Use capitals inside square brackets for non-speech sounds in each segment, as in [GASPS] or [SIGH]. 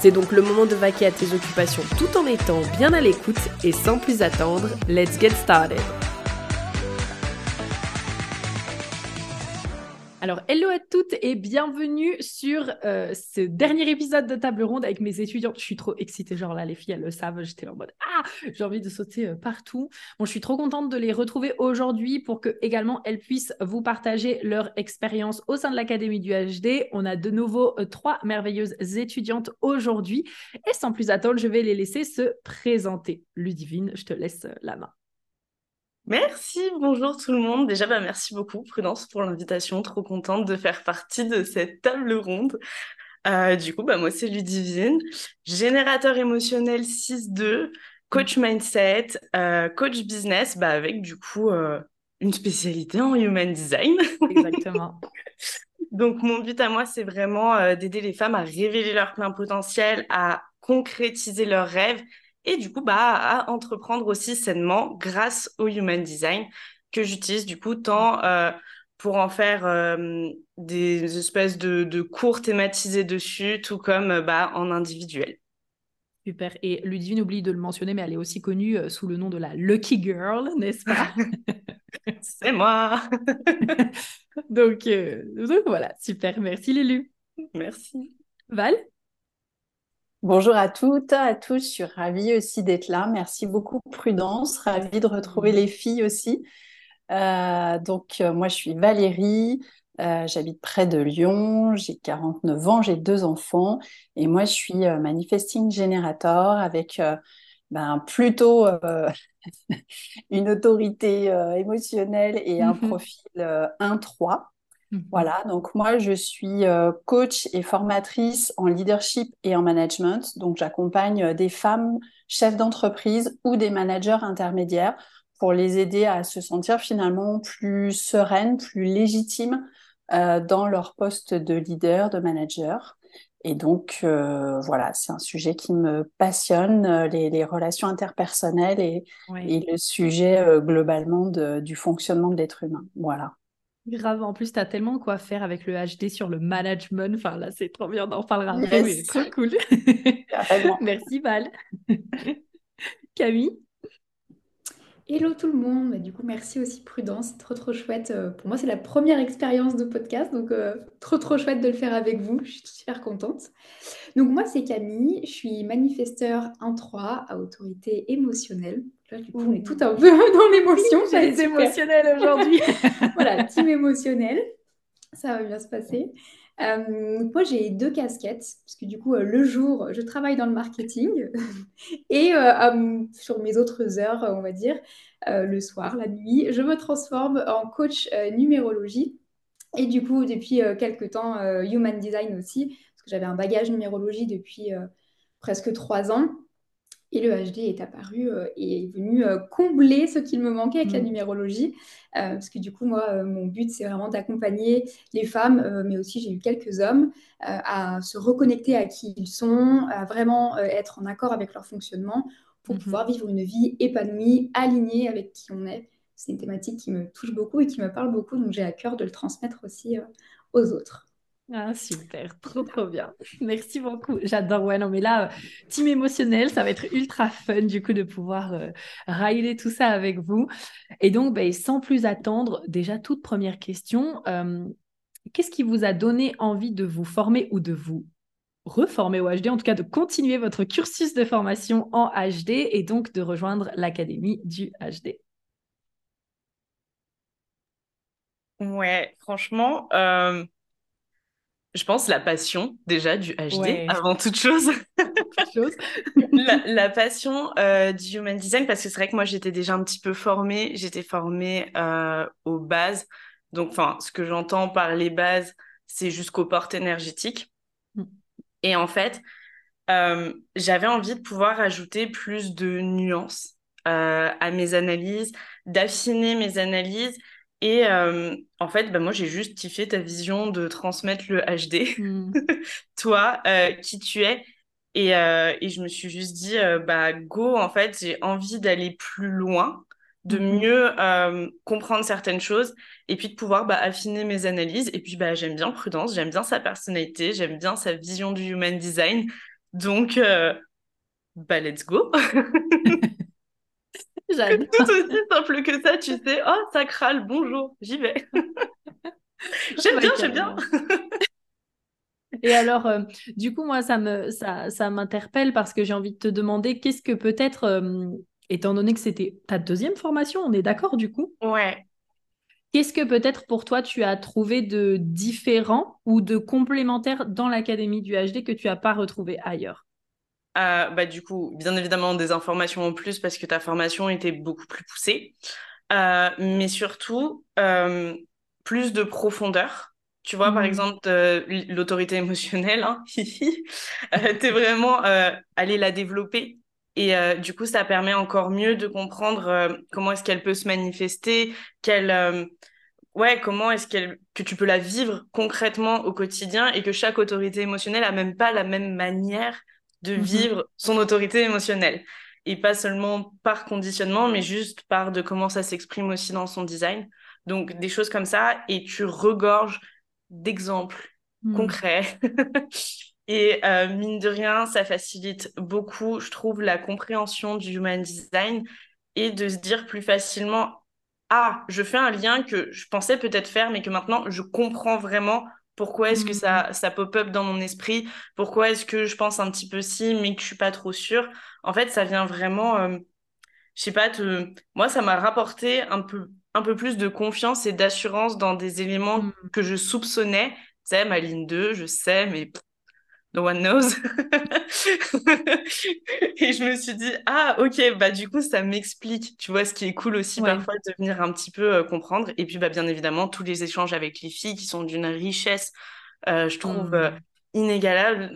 C'est donc le moment de vaquer à tes occupations tout en étant bien à l'écoute et sans plus attendre, let's get started. Alors, hello à toutes et bienvenue sur euh, ce dernier épisode de Table Ronde avec mes étudiants. Je suis trop excitée, genre là, les filles, elles le savent, j'étais en mode Ah, j'ai envie de sauter euh, partout. Bon, je suis trop contente de les retrouver aujourd'hui pour que également elles puissent vous partager leur expérience au sein de l'Académie du HD. On a de nouveau euh, trois merveilleuses étudiantes aujourd'hui. Et sans plus attendre, je vais les laisser se présenter. Ludivine, je te laisse la main. Merci, bonjour tout le monde. Déjà, bah, merci beaucoup Prudence pour l'invitation. Trop contente de faire partie de cette table ronde. Euh, du coup, bah, moi, c'est Ludivine, générateur émotionnel 6-2, coach mindset, euh, coach business, bah, avec du coup euh, une spécialité en human design. Exactement. [LAUGHS] Donc, mon but à moi, c'est vraiment d'aider les femmes à révéler leur plein potentiel, à concrétiser leurs rêves et du coup bah, à entreprendre aussi sainement grâce au Human Design que j'utilise du coup tant euh, pour en faire euh, des espèces de, cours thématisés dessus, tout comme euh, bah, en individuel. Super. Et Ludivine oublie de le mentionner, mais elle est aussi connue sous le nom de la Lucky Girl, n'est-ce pas? [LAUGHS] C'est moi. [LAUGHS] donc, donc voilà, super. Merci Lulu. Merci. Val? Bonjour à toutes, à tous. Je suis ravie aussi d'être là. Merci beaucoup, Prudence. Ravie de retrouver les filles aussi. Euh, donc, euh, moi, je suis Valérie. Euh, j'habite près de Lyon. J'ai 49 ans. J'ai deux enfants. Et moi, je suis manifesting generator avec ben, plutôt [LAUGHS] une autorité émotionnelle et un mm-hmm. profil 1-3. Mhm. Voilà, donc moi je suis euh, coach et formatrice en leadership et en management. Donc j'accompagne euh, des femmes chefs d'entreprise ou des managers intermédiaires pour les aider à se sentir finalement plus sereines, plus légitimes euh, dans leur poste de leader, de manager. Et donc voilà, c'est un sujet qui me passionne, les, relations interpersonnelles et, le sujet globalement du fonctionnement de l'être humain. Voilà. Grave, en plus, tu as tellement quoi faire avec le HD sur le management. Enfin, là, c'est trop bien, on en reparlera après, mais trop cool. [LAUGHS] Merci, Val. [LAUGHS] Camille? Hello tout le monde, bah, du coup merci aussi Prudence, c'est trop trop chouette. Euh, pour moi c'est la première expérience de podcast, donc euh, trop trop chouette de le faire avec vous, je suis super contente. Donc moi c'est Camille, je suis manifesteur 1-3 à autorité émotionnelle. Là du coup on est tout un peu [LAUGHS] dans l'émotion. J'ai émotionnelle aujourd'hui. [LAUGHS] [LAUGHS] voilà, team émotionnel, ça va bien se passer. Euh, moi, j'ai deux casquettes, parce que du coup, euh, le jour, je travaille dans le marketing et euh, sur mes autres heures, on va dire, le soir, la nuit, je me transforme en coach numérologie. Et du coup, depuis quelques temps, human design aussi, parce que j'avais un bagage numérologie depuis presque trois ans. Et le HD est apparu euh, et est venu euh, combler ce qu'il me manquait avec la mm. numérologie. Euh, parce que du coup, moi, mon but, c'est vraiment d'accompagner les femmes, mais aussi j'ai eu quelques hommes, à se reconnecter à qui ils sont, à vraiment être en accord avec leur fonctionnement pour mm-hmm. pouvoir vivre une vie épanouie, alignée avec qui on est. C'est une thématique qui me touche beaucoup et qui me parle beaucoup, donc j'ai à cœur de le transmettre aussi aux autres. Ah, super, [LAUGHS] trop trop bien. Merci beaucoup. J'adore. Ouais, non, mais là, team émotionnel, ça va être ultra fun du coup de pouvoir euh, tout ça avec vous. Et donc, ben, sans plus attendre, déjà toute première question, euh, qu'est-ce qui vous a donné envie de vous former ou de vous reformer au HD, en tout cas de continuer votre cursus de formation en HD et donc de rejoindre l'Académie du HD Ouais, franchement. Euh, je pense la passion déjà du HD avant toute chose. [LAUGHS] la, passion euh, du human design parce que c'est vrai que moi j'étais déjà un petit peu formée, j'étais formée euh, aux bases. Donc enfin ce que j'entends par les bases, c'est jusqu'aux portes énergétiques. Mm. Et en fait, j'avais envie de pouvoir ajouter plus de nuances à mes analyses, d'affiner mes analyses et euh, en fait, bah, moi, j'ai juste kiffé ta vision de transmettre le HD, hmm. [LAUGHS] toi, euh, qui tu es. Et, euh, et, je me suis juste dit, bah, go, en fait, j'ai envie d'aller plus loin, de hmm. mieux comprendre certaines choses, et puis de pouvoir bah, affiner mes analyses. Et puis, bah, j'aime bien Prudence, j'aime bien sa personnalité, j'aime bien sa vision du human design. Donc, bah, let's go [LAUGHS] J'adore. Tout aussi simple que ça, tu sais. Oh, ça bonjour, j'y vais. [LAUGHS] j'aime bien, j'aime bien. Et alors, euh, du coup, moi, ça me, ça, ça m'interpelle parce que j'ai envie de te demander qu'est-ce que peut-être, euh, étant donné que c'était ta deuxième formation, on est d'accord du coup? Ouais. Qu'est-ce que peut-être pour toi tu as trouvé de différent ou de complémentaire dans l'académie du HD que tu n'as pas retrouvé ailleurs? Bah, du coup, bien évidemment, des informations en plus parce que ta formation était beaucoup plus poussée, euh, mais surtout euh, plus de profondeur. Tu vois, par mmh. exemple, l'autorité émotionnelle, hein, [LAUGHS] euh, tu es vraiment allé la développer. Et du coup, ça permet encore mieux de comprendre comment est-ce qu'elle peut se manifester, quelle, ouais, comment est-ce qu'elle, que tu peux la vivre concrètement au quotidien et que chaque autorité émotionnelle a même pas la même manière de mhm. vivre son autorité émotionnelle. Et pas seulement par conditionnement, mais juste par de comment ça s'exprime aussi dans son design. Donc des choses comme ça, et tu regorges d'exemples mhm. concrets. [LAUGHS] et euh, mine de rien, ça facilite beaucoup, je trouve, la compréhension du human design et de se dire plus facilement, ah, je fais un lien que je pensais peut-être faire, mais que maintenant je comprends vraiment pourquoi est-ce que ça, mmh. ça pop-up dans mon esprit? Pourquoi est-ce que je pense un petit peu si, mais que je suis pas trop sûre? En fait, ça vient vraiment, euh, je sais pas, te... moi, ça m'a rapporté un peu, un peu plus de confiance et d'assurance dans des éléments mmh. que je soupçonnais. Tu sais, ma ligne 2, je sais, mais no one knows. [LAUGHS] et je me suis dit, ah, ok, bah du coup, ça m'explique, tu vois, ce qui est cool aussi parfois de venir un petit peu euh, comprendre. Et puis, bah, bien évidemment, tous les échanges avec les filles qui sont d'une richesse, euh, je trouve, euh, mmh. inégalable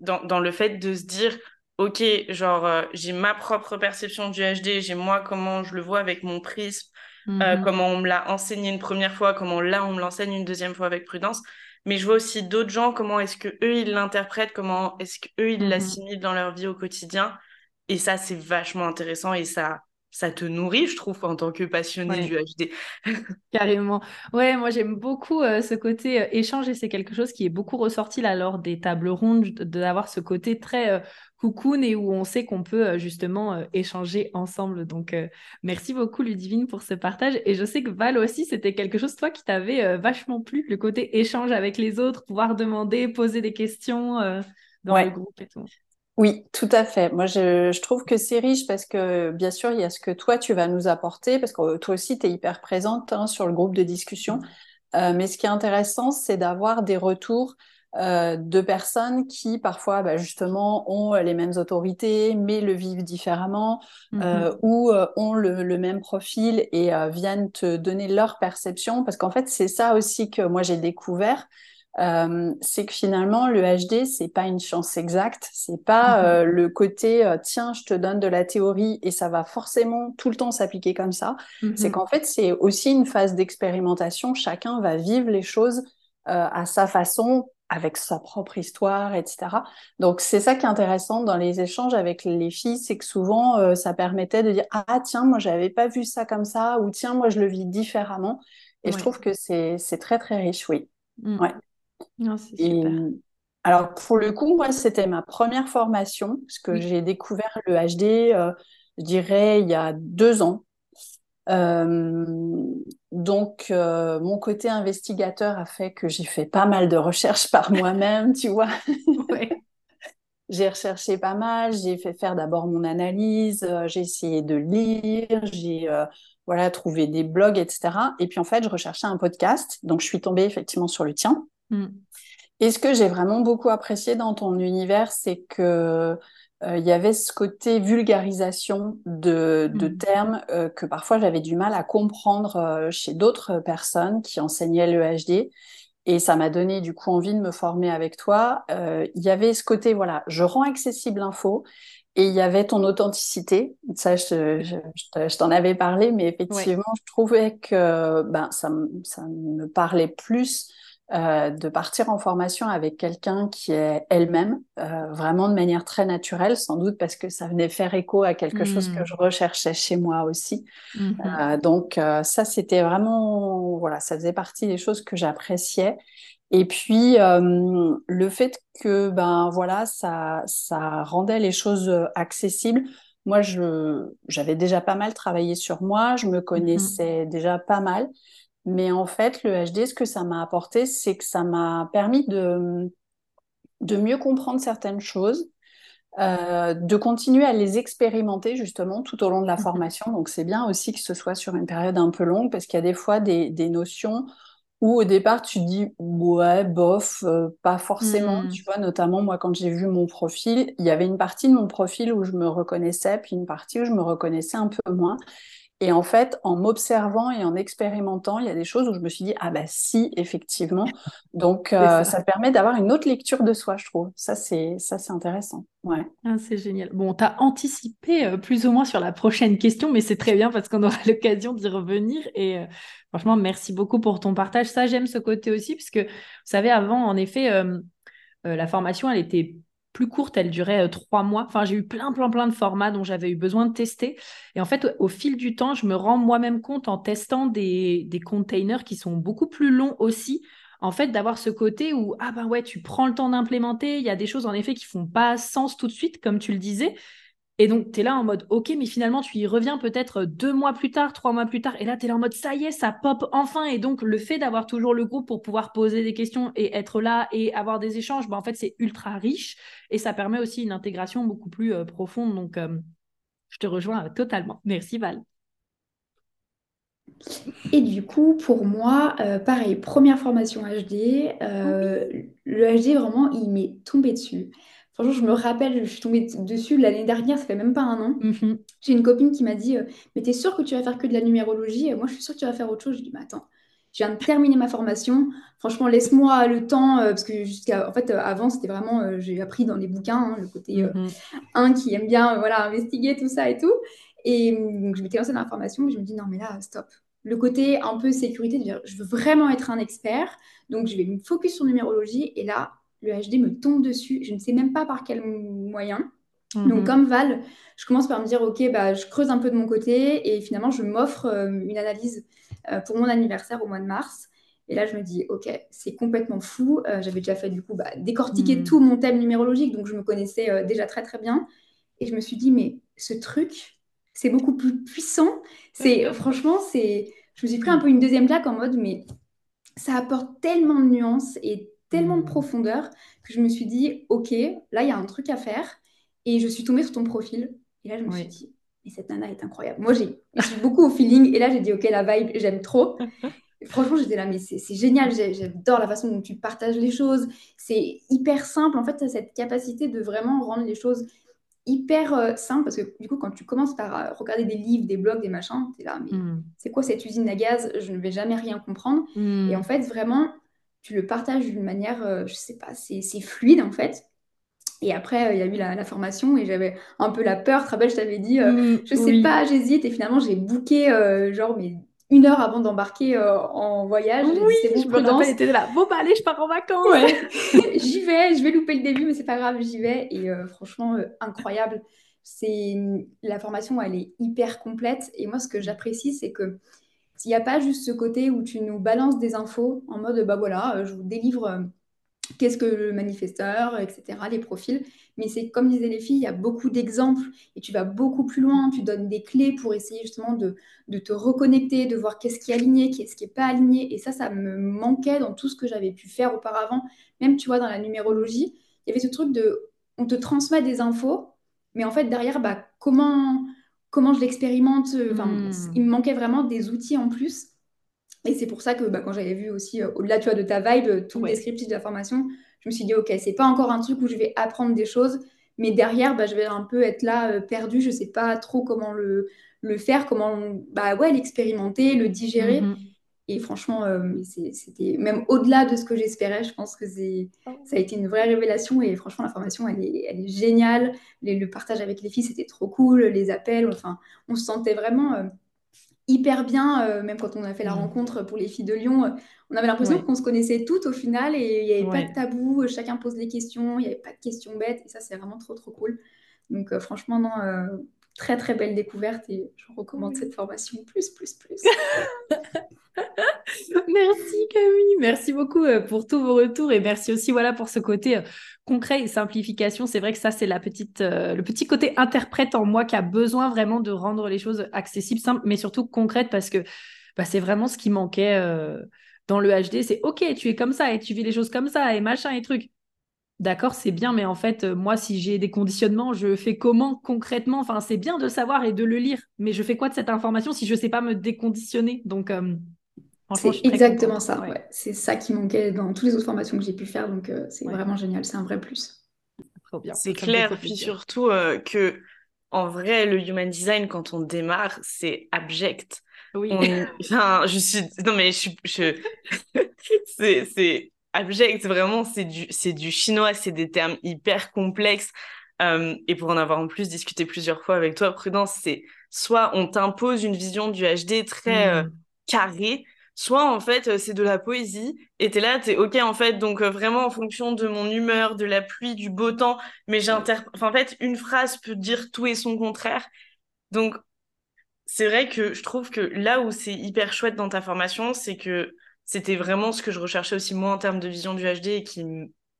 dans, dans, le fait de se dire, ok, genre, j'ai ma propre perception du HD, j'ai moi comment je le vois avec mon prisme, mmh comment on me l'a enseigné une première fois, comment là, on me l'enseigne une deuxième fois avec prudence mais je vois aussi d'autres gens, comment est-ce que eux ils l'interprètent, comment est-ce que eux ils mhm. l'assimilent dans leur vie au quotidien. Et ça, c'est vachement intéressant et ça, ça te nourrit, je trouve, en tant que passionné du HD. [LAUGHS] Carrément. Ouais, moi j'aime beaucoup euh, ce côté euh, échange et c'est quelque chose qui est beaucoup ressorti là lors des tables rondes, d'avoir ce côté très euh, coucoune et où on sait qu'on peut euh, justement euh, échanger ensemble. Donc, euh, merci beaucoup Ludivine pour ce partage. Et je sais que Val aussi, c'était quelque chose, toi, qui t'avait vachement plu, le côté échange avec les autres, pouvoir demander, poser des questions dans le groupe et tout. Oui, tout à fait. Moi, je, trouve que c'est riche parce que, bien sûr, il y a ce que toi, tu vas nous apporter, parce que toi aussi, tu es hyper présente hein, sur le groupe de discussion. mais ce qui est intéressant, c'est d'avoir des retours euh, de personnes qui parfois bah, justement ont les mêmes autorités mais le vivent différemment euh, mm-hmm. ou euh, ont le, même profil et viennent te donner leur perception parce qu'en fait c'est ça aussi que moi j'ai découvert c'est que finalement le HD c'est pas une chance exacte c'est pas mm-hmm. le côté tiens je te donne de la théorie et ça va forcément tout le temps s'appliquer comme ça c'est mm-hmm. qu'en fait c'est aussi une phase d'expérimentation chacun va vivre les choses à sa façon avec sa propre histoire, etc. Donc c'est ça qui est intéressant dans les échanges avec les filles, c'est que souvent euh, ça permettait de dire ah tiens moi j'avais pas vu ça comme ça ou tiens moi je le vis différemment. Et je trouve que c'est très très riche, oui. Mmh. Ouais. super. alors pour le coup moi c'était ma première formation parce que j'ai découvert le HD, euh, je dirais il y a deux ans. Euh, donc, euh, mon côté investigateur a fait que j'ai fait pas mal de recherches par moi-même, tu vois. [LAUGHS] J'ai recherché pas mal, j'ai fait faire d'abord mon analyse, euh, j'ai essayé de lire, j'ai voilà trouvé des blogs, etc. Et puis en fait, je recherchais un podcast, donc je suis tombée effectivement sur le tien. Mm. Et ce que j'ai vraiment beaucoup apprécié dans ton univers, c'est que il y avait ce côté vulgarisation de, mm. termes euh, que parfois j'avais du mal à comprendre euh, chez d'autres personnes qui enseignaient le HD. Et ça m'a donné du coup envie de me former avec toi. Euh, il y avait ce côté, voilà, je rends accessible l'info et il y avait ton authenticité. Ça, je, je, je t'en avais parlé, mais effectivement, je trouvais que ben, ça, ça me parlait plus euh, de partir en formation avec quelqu'un qui est elle-même, euh, vraiment de manière très naturelle, sans doute parce que ça venait faire écho à quelque chose que mmh. je recherchais chez moi aussi. Mmh euh, donc ça, c'était vraiment, voilà, ça faisait partie des choses que j'appréciais. Et puis le fait que ben voilà, ça, ça rendait les choses accessibles. Moi, je, j'avais déjà pas mal travaillé sur moi, je me mmh connaissais déjà pas mal. Mais en fait, le HD, ce que ça m'a apporté, c'est que ça m'a permis de, de mieux comprendre certaines choses, euh, de continuer à les expérimenter justement tout au long de la mhm. formation. Donc c'est bien aussi que ce soit sur une période un peu longue parce qu'il y a des fois des, des notions où au départ tu dis ouais bof euh, pas forcément mhm. tu vois notamment moi quand j'ai vu mon profil il y avait une partie de mon profil où je me reconnaissais puis une partie où je me reconnaissais un peu moins et en fait, en m'observant et en expérimentant, il y a des choses où je me suis dit, ah bah si, effectivement. [LAUGHS] Donc, euh, ça. permet d'avoir une autre lecture de soi, je trouve. Ça, c'est, ça, c'est intéressant. Ouais. Ah, c'est génial. Bon, tu as anticipé euh, plus ou moins sur la prochaine question, mais c'est très bien parce qu'on aura [LAUGHS] l'occasion d'y revenir. Et euh, franchement, merci beaucoup pour ton partage. Ça, j'aime ce côté aussi, puisque vous savez, avant, en effet, la formation, elle était plus courte, elle durait euh, trois mois. Enfin, j'ai eu plein, plein, plein de formats dont j'avais eu besoin de tester. Et en fait, au, fil du temps, je me rends moi-même compte en testant des, des containers qui sont beaucoup plus longs aussi, en fait, d'avoir ce côté où, ah ben ouais, tu prends le temps d'implémenter, il y a des choses en effet qui font pas sens tout de suite, comme tu le disais, et donc, tu es là en mode, OK, mais finalement, tu y reviens peut-être deux mois plus tard, trois mois plus tard. Et là, tu es là en mode, ça y est, ça pop enfin. Et donc, le fait d'avoir toujours le groupe pour pouvoir poser des questions et être là et avoir des échanges, bah, en fait, c'est ultra riche. Et ça permet aussi une intégration beaucoup plus euh, profonde. Donc, euh, je te rejoins totalement. Merci, Val. Et du coup, pour moi, euh, pareil, première formation HD. Le HD, vraiment, il m'est tombé dessus. Franchement, je me rappelle, je suis tombée dessus l'année dernière, ça fait même pas un an. Mhm. J'ai une copine qui m'a dit euh, Mais t'es sûre que tu vas faire que de la numérologie? Et moi, je suis sûre que tu vas faire autre chose. Je dis Mais attends, je viens de terminer ma formation. Franchement, laisse-moi le temps, euh, parce que jusqu'à. En fait, euh, avant, c'était vraiment. j'ai appris dans les bouquins, hein, le côté mhm. un qui aime bien voilà, investiguer tout ça et tout. Et donc, je m'étais lancée dans la formation, je me dis Non, mais là, stop le côté un peu sécurité, de dire je veux vraiment être un expert, donc je vais me focus sur numérologie. Et là, le HD me tombe dessus, je ne sais même pas par quel moyen. Donc, mhm. comme Val, je commence par me dire, OK, bah, je creuse un peu de mon côté et finalement, je m'offre euh, une analyse euh, pour mon anniversaire au mois de mars. Et là, je me dis, OK, c'est complètement fou. Euh, j'avais déjà fait, du coup, bah, décortiquer mhm. tout mon thème numérologique, donc je me connaissais déjà très, très bien. Et je me suis dit, mais ce truc, c'est beaucoup plus puissant. C'est Franchement, c'est... je me suis pris un peu une deuxième claque en mode, mais ça apporte tellement de nuances et tellement de mmh. profondeur que je me suis dit, OK, là, il y a un truc à faire. Et je suis tombée sur ton profil. Et là, je me suis dit, mais cette nana est incroyable. Moi, j'ai beaucoup au feeling. Et là, j'ai dit, OK, la vibe, j'aime trop. [LAUGHS] franchement, j'étais là, mais c'est génial. J'adore la façon dont tu partages les choses. C'est hyper simple. En fait, tu as cette capacité de vraiment rendre les choses hyper euh, simples. Parce que du coup, quand tu commences par euh, regarder des livres, des blogs, des machins, tu es là, mais mmh. c'est quoi cette usine à gaz? Je ne vais jamais rien comprendre. Mmh. Et en fait, vraiment, tu le partages d'une manière, euh, je sais pas, c'est fluide en fait. Et après, euh, il y a eu la, formation et j'avais un peu la peur. Tu te rappelles, je t'avais dit, euh, mm, je sais pas, j'hésite. Et finalement, j'ai booké genre mais une heure avant d'embarquer en voyage. Oui, bon, je me rappelle, était là. Bon, bah allez, je pars en vacances. [LAUGHS] [LAUGHS] j'y vais, je vais louper le début, mais c'est pas grave, j'y vais. Et franchement, incroyable. C'est la formation, elle est hyper complète. Et moi, ce que j'apprécie, c'est que s'il n'y a pas juste ce côté où tu nous balances des infos en mode, bah voilà, euh, je vous délivre euh, qu'est-ce que le manifesteur, etc., les profils. Mais c'est comme disaient les filles, il y a beaucoup d'exemples et tu vas beaucoup plus loin, tu donnes des clés pour essayer justement de, de te reconnecter, de voir qu'est-ce qui est aligné, qu'est-ce qui n'est pas aligné. Et ça, ça me manquait dans tout ce que j'avais pu faire auparavant. Même, tu vois, dans la numérologie, il y avait ce truc de, on te transmet des infos, mais en fait, derrière, bah, comment comment je l'expérimente. Euh, enfin, hmm. il me manquait vraiment des outils en plus. Et c'est pour ça que bah, quand j'avais vu aussi, euh, au-delà tu vois, de ta vibe, euh, tout le descriptif de la formation, je me suis dit, OK, c'est pas encore un truc où je vais apprendre des choses, mais derrière, bah, je vais un peu être là perdue, je sais pas trop comment le, le faire, comment bah, ouais, l'expérimenter, le digérer. Mhm. Et franchement, c'était même au-delà de ce que j'espérais. Je pense que oh. ça a été une vraie révélation. Et franchement, la formation, elle est, elle est géniale. le partage avec les filles, c'était trop cool. Les appels, enfin, on se sentait vraiment hyper bien, même quand on a fait la mmh. rencontre pour les filles de Lyon. on avait l'impression qu'on se connaissait toutes au final et il n'y avait pas de tabou. Chacun pose des questions, il n'y avait pas de questions bêtes. Et ça, c'est vraiment trop, trop cool. Donc, franchement, non, très très belle découverte et je recommande cette formation plus, plus, plus. [LAUGHS] [LAUGHS] merci Camille, merci beaucoup euh, pour tous vos retours et merci aussi voilà pour ce côté euh, concret et simplification. C'est vrai que ça c'est la petite euh, le petit côté interprète en moi qui a besoin vraiment de rendre les choses accessibles, simples, mais surtout concrètes parce que bah, c'est vraiment ce qui manquait dans le HD. C'est ok, tu es comme ça et tu vis les choses comme ça et machin et truc d'accord, c'est bien, mais en fait, euh, moi, si j'ai des conditionnements, je fais comment concrètement? Enfin, c'est bien de savoir et de le lire, mais je fais quoi de cette information si je ne sais pas me déconditionner? Donc, euh, c'est exactement ça. C'est ça qui manquait dans toutes les autres formations que j'ai pu faire, donc euh, c'est vraiment génial, c'est un vrai plus. C'est clair, puis surtout que en vrai, le human design, quand on démarre, c'est abject. Oui. Enfin, je suis. Non, mais je Je... [LAUGHS] c'est abject, vraiment, c'est du, c'est du chinois, c'est des termes hyper complexes. Euh, et pour en avoir en plus discuté plusieurs fois avec toi, Prudence, c'est soit on t'impose une vision du HD très euh, mm. carrée, soit en fait euh, c'est de la poésie et t'es là, t'es ok en fait, donc vraiment en fonction de mon humeur, de la pluie, du beau temps, mais j'interprète. En fait, une phrase peut dire tout et son contraire. Donc, c'est vrai que je trouve que là où c'est hyper chouette dans ta formation, c'est que c'était vraiment ce que je recherchais aussi moi en termes de vision du HD et qui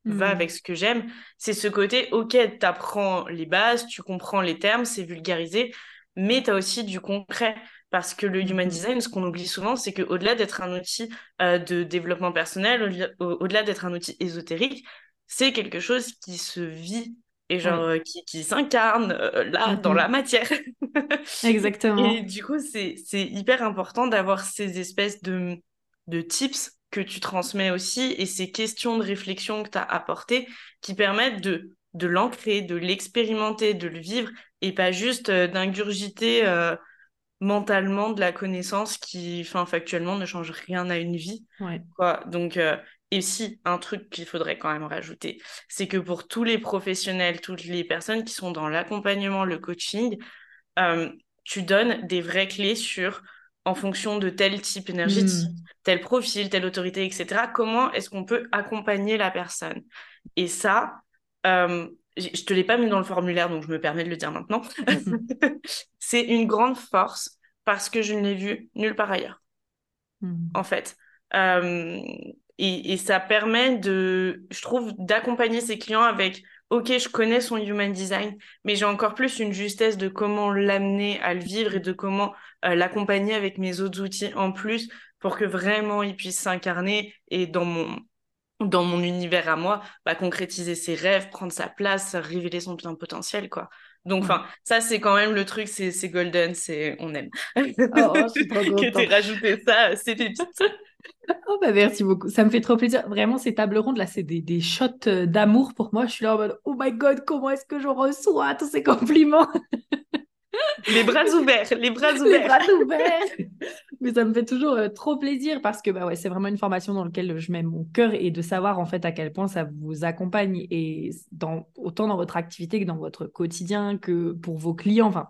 va hmm. avec ce que j'aime. C'est ce côté, ok, tu apprends les bases, tu comprends les termes, c'est vulgarisé, mais tu as aussi du concret. Parce que le human hmm. design, ce qu'on oublie souvent, c'est qu'au-delà d'être un outil euh, de développement personnel, au-delà d'être un outil ésotérique, c'est quelque chose qui se vit et genre euh, qui, qui s'incarne euh, là dans la matière. [LAUGHS] Exactement. Et du coup, c'est hyper important d'avoir ces espèces de de tips que tu transmets aussi et ces questions de réflexion que tu as apportées qui permettent de, de l'ancrer, de l'expérimenter, de le vivre et pas juste euh, d'ingurgiter euh, mentalement de la connaissance qui, enfin, factuellement, ne change rien à une vie. Quoi. Donc, euh, et si, un truc qu'il faudrait quand même rajouter, c'est que pour tous les professionnels, toutes les personnes qui sont dans l'accompagnement, le coaching, tu donnes des vraies clés sur en fonction de tel type énergétique, hmm. tel profil, telle autorité, etc. Comment est-ce qu'on peut accompagner la personne? Et ça, euh, je te l'ai pas mis dans le formulaire, donc je me permets de le dire maintenant. [LAUGHS] c'est une grande force parce que je ne l'ai vu nulle part ailleurs, hmm. en fait. Euh, et, et, ça permet de, je trouve, d'accompagner ses clients avec ok, je connais son human design, mais j'ai encore plus une justesse de comment l'amener à le vivre et de comment euh, l'accompagner avec mes autres outils en plus pour que vraiment il puisse s'incarner et dans mon dans mon univers à moi, bah, concrétiser ses rêves, prendre sa place, révéler son plein potentiel, quoi. Donc, enfin, ça, c'est quand même le truc, c'est golden, c'est on aime. Oh, [LAUGHS] que tu rajouté ça, c'est pépites. [LAUGHS] Oh bah merci beaucoup, ça me fait trop plaisir. Vraiment, ces tables rondes là, c'est des, des shots euh, d'amour pour moi. Je suis là en mode Oh my god, comment est-ce que je reçois tous ces compliments? [LAUGHS] Les bras ouverts, les bras ouverts. Les bras ouverts. [LAUGHS] Mais ça me fait toujours euh, trop plaisir parce que bah ouais, c'est vraiment une formation dans laquelle je mets mon cœur et de savoir en fait à quel point ça vous accompagne et dans, autant dans votre activité que dans votre quotidien que pour vos clients. Enfin,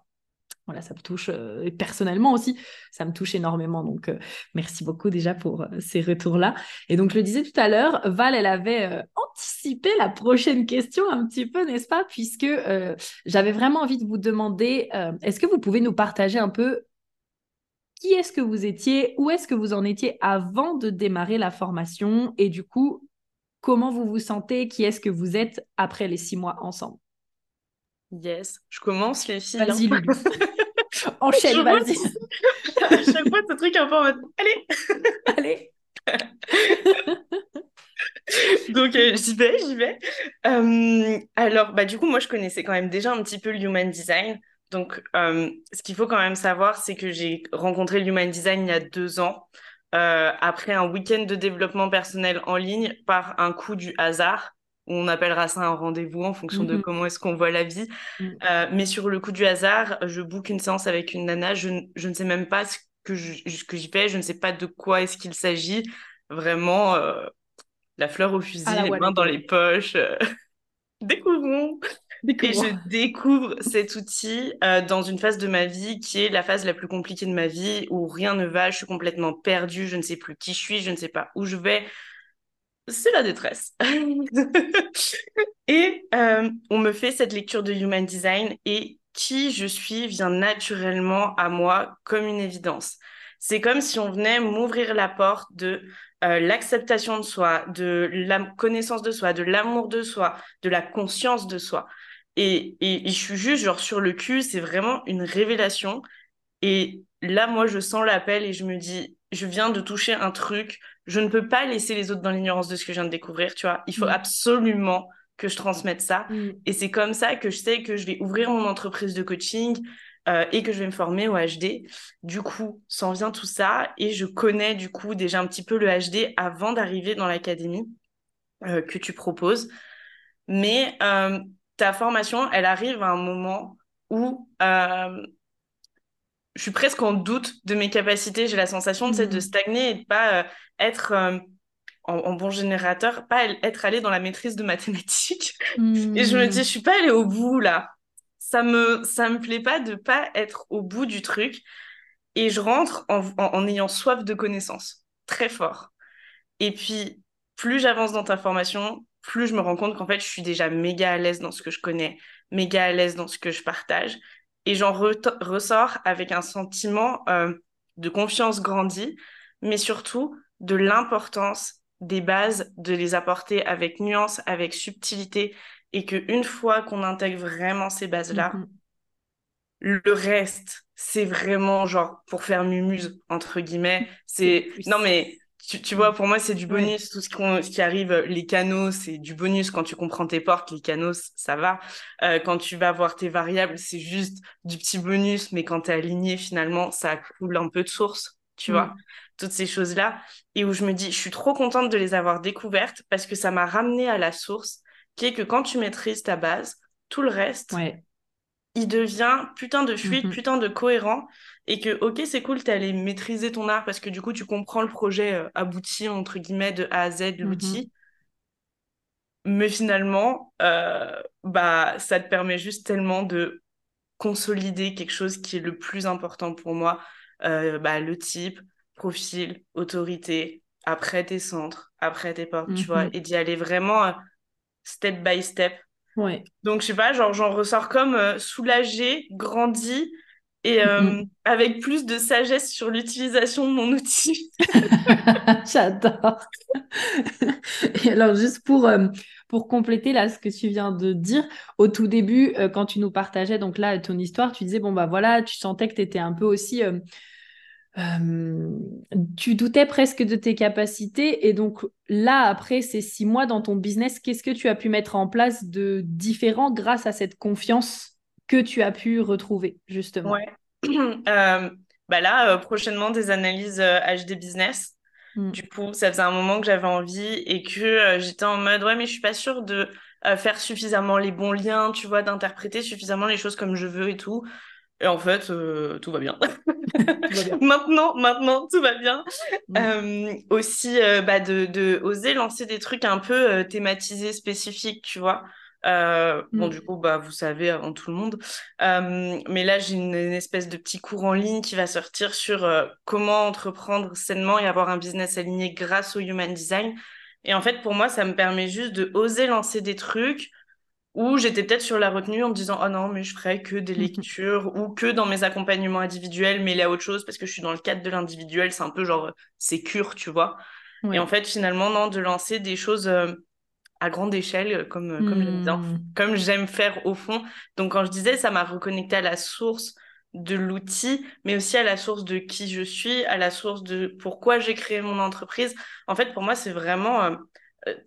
voilà, ça me touche euh, personnellement aussi, ça me touche énormément. Donc, euh, merci beaucoup déjà pour euh, ces retours-là. Et donc, je le disais tout à l'heure, Val, elle avait anticipé la prochaine question un petit peu, n'est-ce pas? Puisque j'avais vraiment envie de vous demander, est-ce que vous pouvez nous partager un peu qui est-ce que vous étiez, où est-ce que vous en étiez avant de démarrer la formation? Et du coup, comment vous vous sentez, qui est-ce que vous êtes après les six mois ensemble? Yes, je commence les filles. Vas-y, hein. [LAUGHS] Enchaîne, vas-y. [LAUGHS] à chaque fois, ce truc un peu en mode Allez Allez [LAUGHS] Donc, euh, j'y vais, j'y vais. Euh, alors, bah, du coup, moi, je connaissais quand même déjà un petit peu le human design. Donc, euh, ce qu'il faut quand même savoir, c'est que j'ai rencontré le human design il y a deux ans, après un week-end de développement personnel en ligne, par un coup du hasard on appellera ça un rendez-vous en fonction de mhm. comment est-ce qu'on voit la vie. Mm. Euh, mais sur le coup du hasard, je book une séance avec une nana, je, ne sais même pas que que j'y fais, je ne sais pas de quoi est-ce qu'il s'agit. Vraiment, euh, la fleur au fusil, les mains dans les poches. Euh, [LAUGHS] découvrons. Et je découvre cet outil euh, dans une phase de ma vie qui est la phase la plus compliquée de ma vie, où rien ne va, je suis complètement perdue, je ne sais plus qui je suis, je ne sais pas où je vais. C'est la détresse. [LAUGHS] et on me fait cette lecture de Human Design et qui je suis vient naturellement à moi comme une évidence. C'est comme si on venait m'ouvrir la porte de euh, l'acceptation de soi, de la connaissance de soi, de l'amour de soi, de la conscience de soi. Et, et, je suis juste genre sur le cul, c'est vraiment une révélation. Et là, moi, je sens l'appel et je me dis, je viens de toucher un truc, je ne peux pas laisser les autres dans l'ignorance de ce que je viens de découvrir, tu vois. Il faut mm. absolument que je transmette ça. Mm. Et c'est comme ça que je sais que je vais ouvrir mon entreprise de coaching euh, et que je vais me former au HD. Du coup, s'en vient tout ça et je connais du coup déjà un petit peu le HD avant d'arriver dans l'académie euh, que tu proposes. Mais euh, ta formation, elle arrive à un moment où je suis presque en doute de mes capacités. J'ai la sensation de, de mm. stagner et de pas être en, bon générateur, pas être allée dans la maîtrise de mathématiques. [LAUGHS] Et je me dis, je suis pas allée au bout là. Ça me, ça me plaît pas de pas être au bout du truc. Et je rentre en, en, ayant soif de connaissances, très fort. Et puis, plus j'avance dans ta formation, plus je me rends compte qu'en fait, je suis déjà méga à l'aise dans ce que je connais, méga à l'aise dans ce que je partage. Et j'en ressors avec un sentiment euh, de confiance grandie, mais surtout de l'importance des bases, de les apporter avec nuance, avec subtilité, et que une fois qu'on intègre vraiment ces bases-là, mm-hmm. le reste, c'est vraiment genre pour faire mumuse entre guillemets. C'est non mais tu, vois, pour moi, c'est du bonus. Tout ce qui, qui, arrive, les canaux, c'est du bonus. Quand tu comprends tes portes, les canaux, ça va. Euh, quand tu vas voir tes variables, c'est juste du petit bonus. Mais quand tu es aligné, finalement, ça coule un peu de source, tu vois. Toutes ces choses-là, et où je me dis, je suis trop contente de les avoir découvertes parce que ça m'a ramené à la source, qui est que quand tu maîtrises ta base, tout le reste, il devient putain de fluide, mm-hmm. putain de cohérent, et que, ok, c'est cool, t'es allé maîtriser ton art parce que du coup, tu comprends le projet euh, abouti, entre guillemets, de A à Z, mm-hmm. l'outil. Mais finalement, euh, bah, ça te permet juste tellement de consolider quelque chose qui est le plus important pour moi, euh, bah, le type, profil, autorité, après tes centres, après tes portes, tu vois, mhm. et d'y aller vraiment euh, step by step. Ouais. Donc, je sais pas, genre, j'en ressors comme euh, soulagée, grandie et euh, mhm. avec plus de sagesse sur l'utilisation de mon outil. [LAUGHS] J'adore. et alors, juste pour, pour compléter là ce que tu viens de dire, au tout début, quand tu nous partageais donc là ton histoire, tu disais, bon, bah voilà, tu sentais que tu étais un peu aussi tu doutais presque de tes capacités. Et donc là, après ces six mois dans ton business, qu'est-ce que tu as pu mettre en place de différent grâce à cette confiance que tu as pu retrouver, justement? Ouais. [CLEARS THROAT] Euh, bah là, euh, prochainement, des analyses HD euh, Business. Hmm. Du coup, ça faisait un moment que j'avais envie et que j'étais en mode, ouais, mais je suis pas sûre de faire suffisamment les bons liens, tu vois, d'interpréter suffisamment les choses comme je veux et tout. Et en fait, euh, [LAUGHS] tout va bien. maintenant, maintenant, tout va bien. Mm. Euh, aussi, euh, bah, de, de, oser lancer des trucs un peu thématisés, spécifiques, tu vois. Bon, mm. du coup, bah, vous savez, en tout le monde. mais là, j'ai une, espèce de petit cours en ligne qui va sortir sur comment entreprendre sainement et avoir un business aligné grâce au Human Design. Et en fait, pour moi, ça me permet juste de oser lancer des trucs ou j'étais peut-être sur la retenue en me disant oh non mais je ferais que des [LAUGHS] lectures ou que dans mes accompagnements individuels mais il y a autre chose parce que je suis dans le cadre de l'individuel c'est un peu genre c'est cure tu vois et en fait finalement non de lancer des choses euh, à grande échelle comme comme j'aime hmm. comme j'aime faire au fond donc quand je disais ça m'a reconnecté à la source de l'outil, mais aussi à la source de qui je suis, à la source de pourquoi j'ai créé mon entreprise. En fait, pour moi, c'est vraiment euh,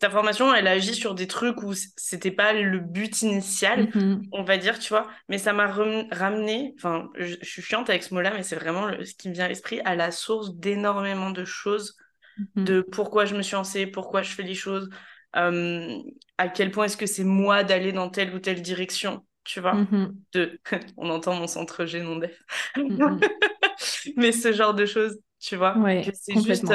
ta formation, elle agit sur des trucs où c'était pas le but initial, mm-hmm. on va dire, tu vois. Mais ça m'a ramené, enfin, je, suis chiante avec ce mot-là, mais c'est vraiment ce qui me vient à l'esprit, à la source d'énormément de choses, mm-hmm. de pourquoi je me suis lancée, pourquoi je fais les choses, euh, à quel point est-ce que c'est moi d'aller dans telle ou telle direction, tu vois. Mm-hmm. de... [LAUGHS] on entend mon centre G non def. mais ce genre de choses, tu vois. c'est juste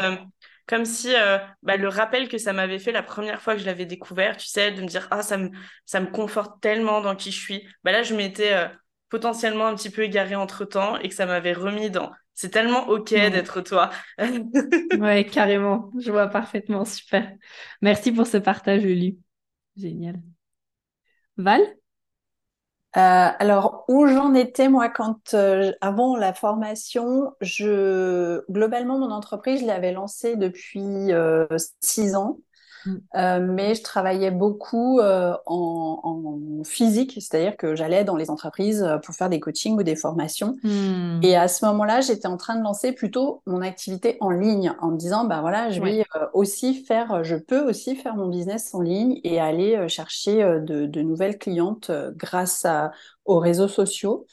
comme si euh, bah, le rappel que ça m'avait fait la première fois que je l'avais découvert, tu sais, de me dire, ah, ça me, ça me conforte tellement dans qui je suis. Bah, là, je m'étais euh, potentiellement un petit peu égarée entre temps et que ça m'avait remis dans. C'est tellement OK d'être toi. [LAUGHS] ouais, carrément. Je vois parfaitement. Super. Merci pour ce partage, Lu. Génial. Val? Euh, alors, où j'en étais, moi, quand euh, avant la formation, je globalement, mon entreprise, je l'avais lancée depuis euh, six ans. Mm. Euh, mais je travaillais beaucoup euh, en, en, physique, c'est-à-dire que j'allais dans les entreprises euh, pour faire des coachings ou des formations. Mm. Et à ce moment-là, j'étais en train de lancer plutôt mon activité en ligne, en me disant, bah voilà, je vais aussi faire, je peux aussi faire mon business en ligne et aller chercher de, de, nouvelles clientes grâce à, aux réseaux sociaux.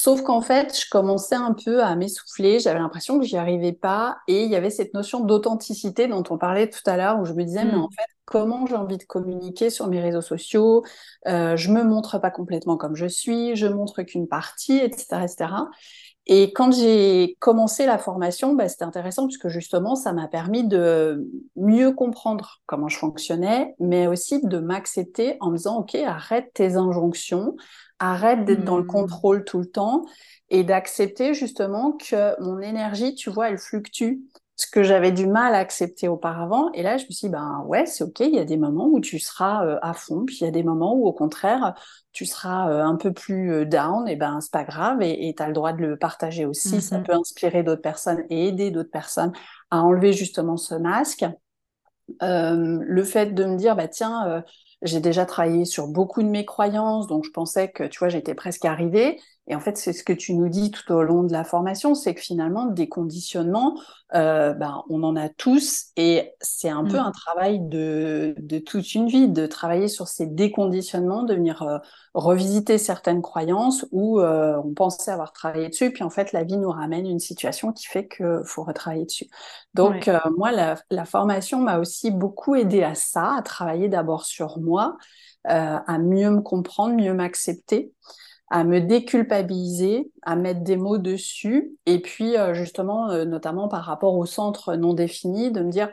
Sauf qu'en fait, je commençais un peu à m'essouffler, j'avais l'impression que j'y arrivais pas, et il y avait cette notion d'authenticité dont on parlait tout à l'heure, où je me disais, mais mm. en fait, comment j'ai envie de communiquer sur mes réseaux sociaux euh, Je me montre pas complètement comme je suis, je montre qu'une partie, etc., etc. Et quand j'ai commencé la formation, bah, c'était intéressant puisque justement, ça m'a permis de mieux comprendre comment je fonctionnais, mais aussi de m'accepter en me disant, OK, arrête tes injonctions, arrête d'être dans le hmm. contrôle tout le temps et d'accepter justement que mon énergie, tu vois, elle fluctue. Ce que j'avais du mal à accepter auparavant. Et là, je me suis dit, ben ouais, c'est OK, il y a des moments où tu seras euh, à fond, puis il y a des moments où au contraire, tu seras euh, un peu plus euh, down, et ben c'est pas grave, et tu as le droit de le partager aussi. Ça mm-hmm. peut inspirer d'autres personnes et aider d'autres personnes à enlever justement ce masque. le fait de me dire, bah tiens, j'ai déjà travaillé sur beaucoup de mes croyances, donc je pensais que, tu vois, j'étais presque arrivée. Et en fait, c'est ce que tu nous dis tout au long de la formation, c'est que finalement, des conditionnements, euh, ben, on en a tous, et c'est un peu mmh. un travail de, de, toute une vie, de travailler sur ces déconditionnements, de venir euh, revisiter certaines croyances où euh, on pensait avoir travaillé dessus, puis en fait, la vie nous ramène une situation qui fait qu'il faut retravailler dessus. Donc, moi, la, la formation m'a aussi beaucoup aidé à ça, à travailler d'abord sur moi, à mieux me comprendre, mieux m'accepter à me déculpabiliser, à mettre des mots dessus, et puis euh, justement, euh, notamment par rapport au centre non défini, de me dire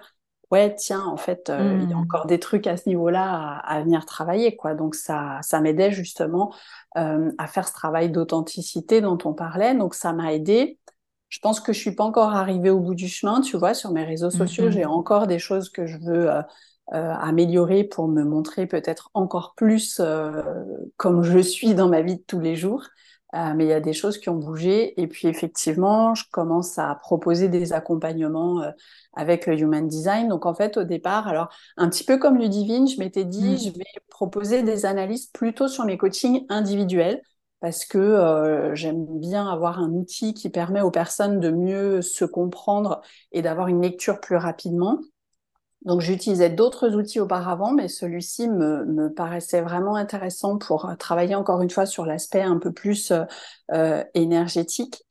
ouais, tiens, en fait, euh, il y a hmm. encore des trucs à ce niveau-là à, venir travailler, quoi. Donc ça, ça m'aidait justement à faire ce travail d'authenticité dont on parlait. Donc ça m'a aidé. Je pense que je suis pas encore arrivée au bout du chemin, tu vois, sur mes réseaux sociaux, j'ai encore des choses que je veux euh, améliorer pour me montrer peut-être encore plus euh, comme je suis dans ma vie de tous les jours. Euh, mais il y a des choses qui ont bougé. Et puis effectivement, je commence à proposer des accompagnements avec le Human Design. Donc en fait, au départ, alors un petit peu comme Ludivine, je m'étais dit, mm. je vais proposer des analyses plutôt sur mes coachings individuels parce que j'aime bien avoir un outil qui permet aux personnes de mieux se comprendre et d'avoir une lecture plus rapidement. Donc j'utilisais d'autres outils auparavant, mais celui-ci me, me, paraissait vraiment intéressant pour euh, travailler encore une fois sur l'aspect un peu plus euh, euh, énergétique.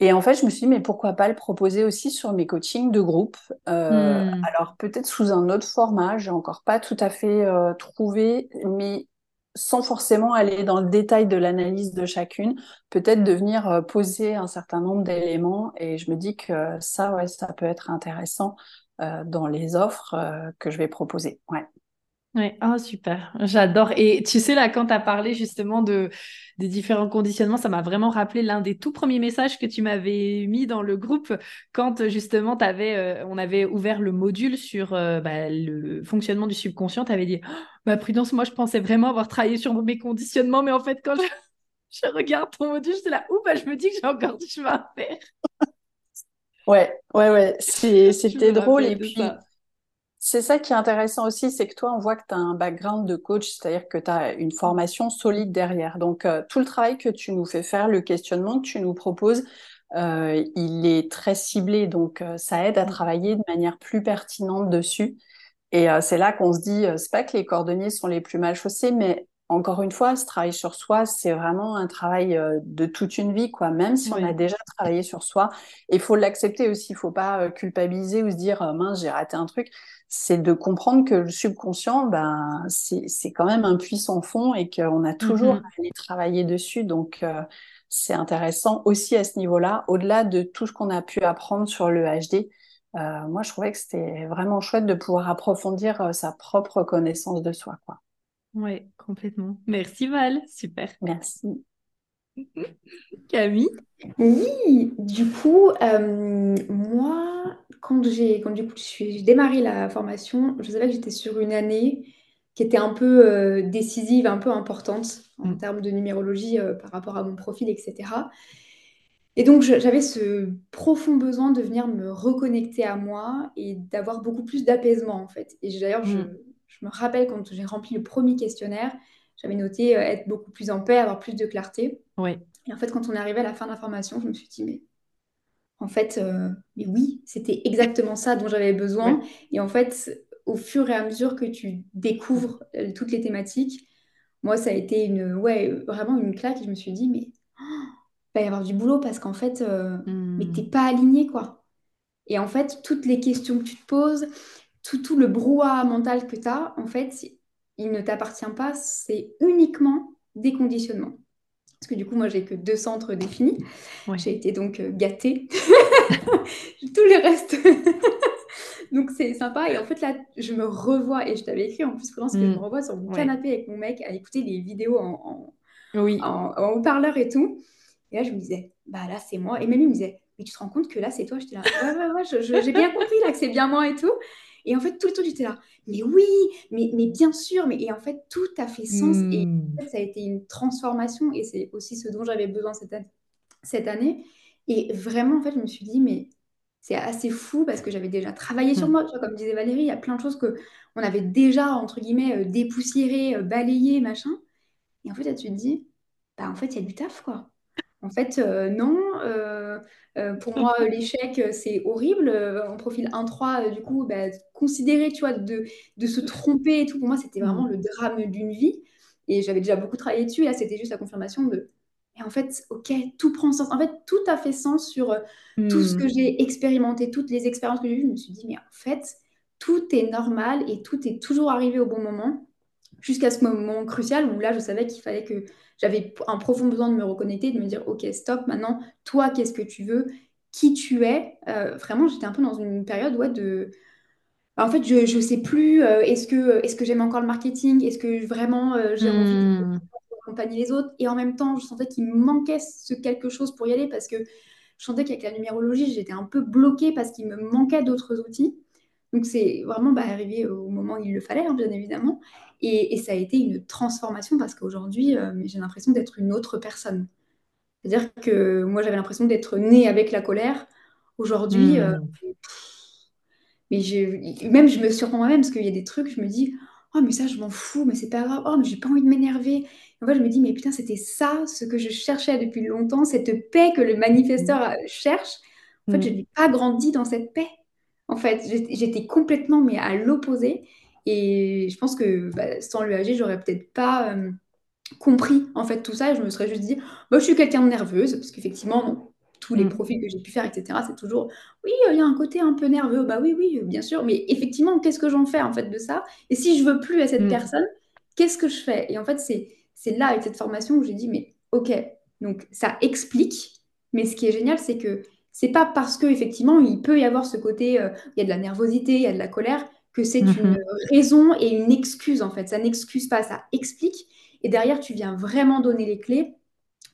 Et en fait, je me suis dit, mais pourquoi pas le proposer aussi sur mes coachings de groupe euh, hmm. Alors peut-être sous un autre format, j'ai encore pas tout à fait euh, trouvé, mais sans forcément aller dans le détail de l'analyse de chacune, peut-être de venir poser un certain nombre d'éléments. Et je me dis que ça, ouais, ça peut être intéressant dans les offres euh, que je vais proposer. Ouais. Ouais, oh, super, j'adore. Et tu sais, là, quand tu as parlé justement de, des différents conditionnements, ça m'a vraiment rappelé l'un des tout premiers messages que tu m'avais mis dans le groupe quand justement avais, euh, on avait ouvert le module sur bah, le fonctionnement du subconscient. Tu avais dit, oh, bah, prudence, moi, je pensais vraiment avoir travaillé sur mes conditionnements, mais en fait, quand je, [LAUGHS] je regarde ton module, j'étais là, bah, je me dis que j'ai encore du chemin à faire. Ouais, ouais, ouais, c'était drôle. Et puis, c'est ça qui est intéressant aussi, c'est que toi, on voit que tu as un background de coach, c'est-à-dire que tu as une formation solide derrière. Donc, euh, tout le travail que tu nous fais faire, le questionnement que tu nous proposes, euh, il est très ciblé. Donc, euh, ça aide à travailler de manière plus pertinente dessus. Et c'est là qu'on se dit, c'est pas que les cordonniers sont les plus mal chaussés, mais encore une fois, ce travail sur soi, c'est vraiment un travail euh, de toute une vie, quoi. Même si on a déjà travaillé sur soi, il faut l'accepter aussi. Il faut pas euh, culpabiliser ou se dire euh, mince, j'ai raté un truc. C'est de comprendre que le subconscient, ben, c'est quand même un puissant fond et qu'on a toujours mm-hmm. à aller travailler dessus. Donc, c'est intéressant aussi à ce niveau-là, au-delà de tout ce qu'on a pu apprendre sur le HD. moi, je trouvais que c'était vraiment chouette de pouvoir approfondir sa propre connaissance de soi, quoi. Oui, complètement. Merci Val, super. Merci. [LAUGHS] Camille? Oui, du coup, euh, moi, quand j'ai quand du coup, j'ai démarré la formation, je savais que j'étais sur une année qui était un peu euh, décisive, un peu importante en mm. termes de numérologie euh, par rapport à mon profil, etc. Et donc, j'avais ce profond besoin de venir me reconnecter à moi et d'avoir beaucoup plus d'apaisement, en fait. Et d'ailleurs, je, mm. Je me rappelle quand j'ai rempli le premier questionnaire, j'avais noté euh, être beaucoup plus en paix, avoir plus de clarté. Oui. Et en fait, quand on est arrivé à la fin de la formation, je me suis dit, mais en fait, euh, mais oui, c'était exactement ça dont j'avais besoin. Et en fait, au fur et à mesure que tu découvres euh, toutes les thématiques, moi, ça a été une, ouais, vraiment une claque. Et je me suis dit, mais oh, il va y avoir du boulot parce qu'en fait, hmm. mais t'es pas aligné, quoi. Et en fait, toutes les questions que tu te poses, tout, le brouhaha mental que tu as, en fait, il ne t'appartient pas, c'est uniquement des conditionnements. Parce que du coup, moi, j'ai que deux centres définis. J'ai été donc euh, gâtée. [LAUGHS] Tout le reste. [LAUGHS] donc, c'est sympa. Et en fait, là, je me revois, et je t'avais écrit en plus, Prudence, que je me mm. revois sur mon canapé avec mon mec à écouter les vidéos en, oui. en, haut-parleur et tout. Et là, je me disais, bah là, c'est moi. Et même, il me disait, mais tu te rends compte que là, c'est toi? J'étais là, ouais, ouais, ouais, j'ai bien compris là que c'est bien moi et tout. Et en fait, tout le temps, j'étais là, mais oui, mais, mais bien sûr, mais et en fait, tout a fait sens. Et en fait, ça a été une transformation, et c'est aussi ce dont j'avais besoin cette, cette année. Et vraiment, en fait, je me suis dit, mais c'est assez fou parce que j'avais déjà travaillé sur mmh. moi. comme disait Valérie, il y a plein de choses que on avait déjà, entre guillemets, euh, dépoussiérées, euh, balayées, machin. Et en fait, là, tu te dis, bah, en fait, il y a du taf, quoi. En fait, euh, non. Euh, euh, pour [LAUGHS] moi, l'échec, c'est horrible. en profil 1-3, du coup, bah, considérer, tu vois, de, de, se tromper et tout, pour moi, c'était vraiment le drame d'une vie. Et j'avais déjà beaucoup travaillé dessus. Et là, c'était juste la confirmation de. Et en fait, ok, tout prend sens. En fait, tout a fait sens sur tout ce que hmm. j'ai expérimenté, toutes les expériences que j'ai eues. Je me suis dit, mais en fait, tout est normal et tout est toujours arrivé au bon moment jusqu'à ce moment crucial où là, je savais qu'il fallait que j'avais un profond besoin de me reconnecter, de me dire, OK, stop, maintenant, toi, qu'est-ce que tu veux? Qui tu es? Euh, Vraiment, j'étais un peu dans une période ouais, de... En fait, je ne sais plus, euh, est-ce que, est que j'aime encore le marketing? Est-ce que vraiment euh, j'ai envie d'accompagner les autres? Et en même temps, je sentais qu'il me manquait ce quelque chose pour y aller parce que je sentais qu'avec la numérologie, j'étais un peu bloquée parce qu'il me manquait d'autres outils. Donc, c'est vraiment bah, arrivé au moment où il le fallait, hein, bien évidemment. Et, ça a été une transformation parce qu'aujourd'hui, euh, j'ai l'impression d'être une autre personne. C'est-à-dire que moi, j'avais l'impression d'être née avec la colère. Aujourd'hui, euh, hmm. mais même je me surprends moi-même parce qu'il y a des trucs, je me dis, oh mais ça, je m'en fous, mais c'est pas grave. Oh mais j'ai pas envie de m'énerver. En fait, je me dis, mais putain, c'était ça ce que je cherchais depuis longtemps, cette paix que le manifesteur hmm. cherche. En fait, je hmm. n'ai pas grandi dans cette paix. En fait, j'étais complètement mais à l'opposé. Et je pense que bah, sans l'EAG, j'aurais peut-être pas euh, compris en fait tout ça. Et je me serais juste dit, bah, je suis quelqu'un de nerveuse, parce qu'effectivement, tous les mm. profils que j'ai pu faire, etc., c'est toujours, oui, il y a un côté un peu nerveux. Bah oui, oui, bien sûr. Mais effectivement, qu'est-ce que j'en fais en fait de ça? Et si je veux plus à cette mm. personne, qu'est-ce que je fais? Et en fait, c'est là, avec cette formation, où j'ai dit, mais ok, donc ça explique. Mais ce qui est génial, c'est que c'est pas parce qu'effectivement, il peut y avoir ce côté, euh, il y a de la nervosité, il y a de la colère, que c'est une mhm. raison et une excuse en fait. Ça n'excuse pas, ça explique. Et derrière, tu viens vraiment donner les clés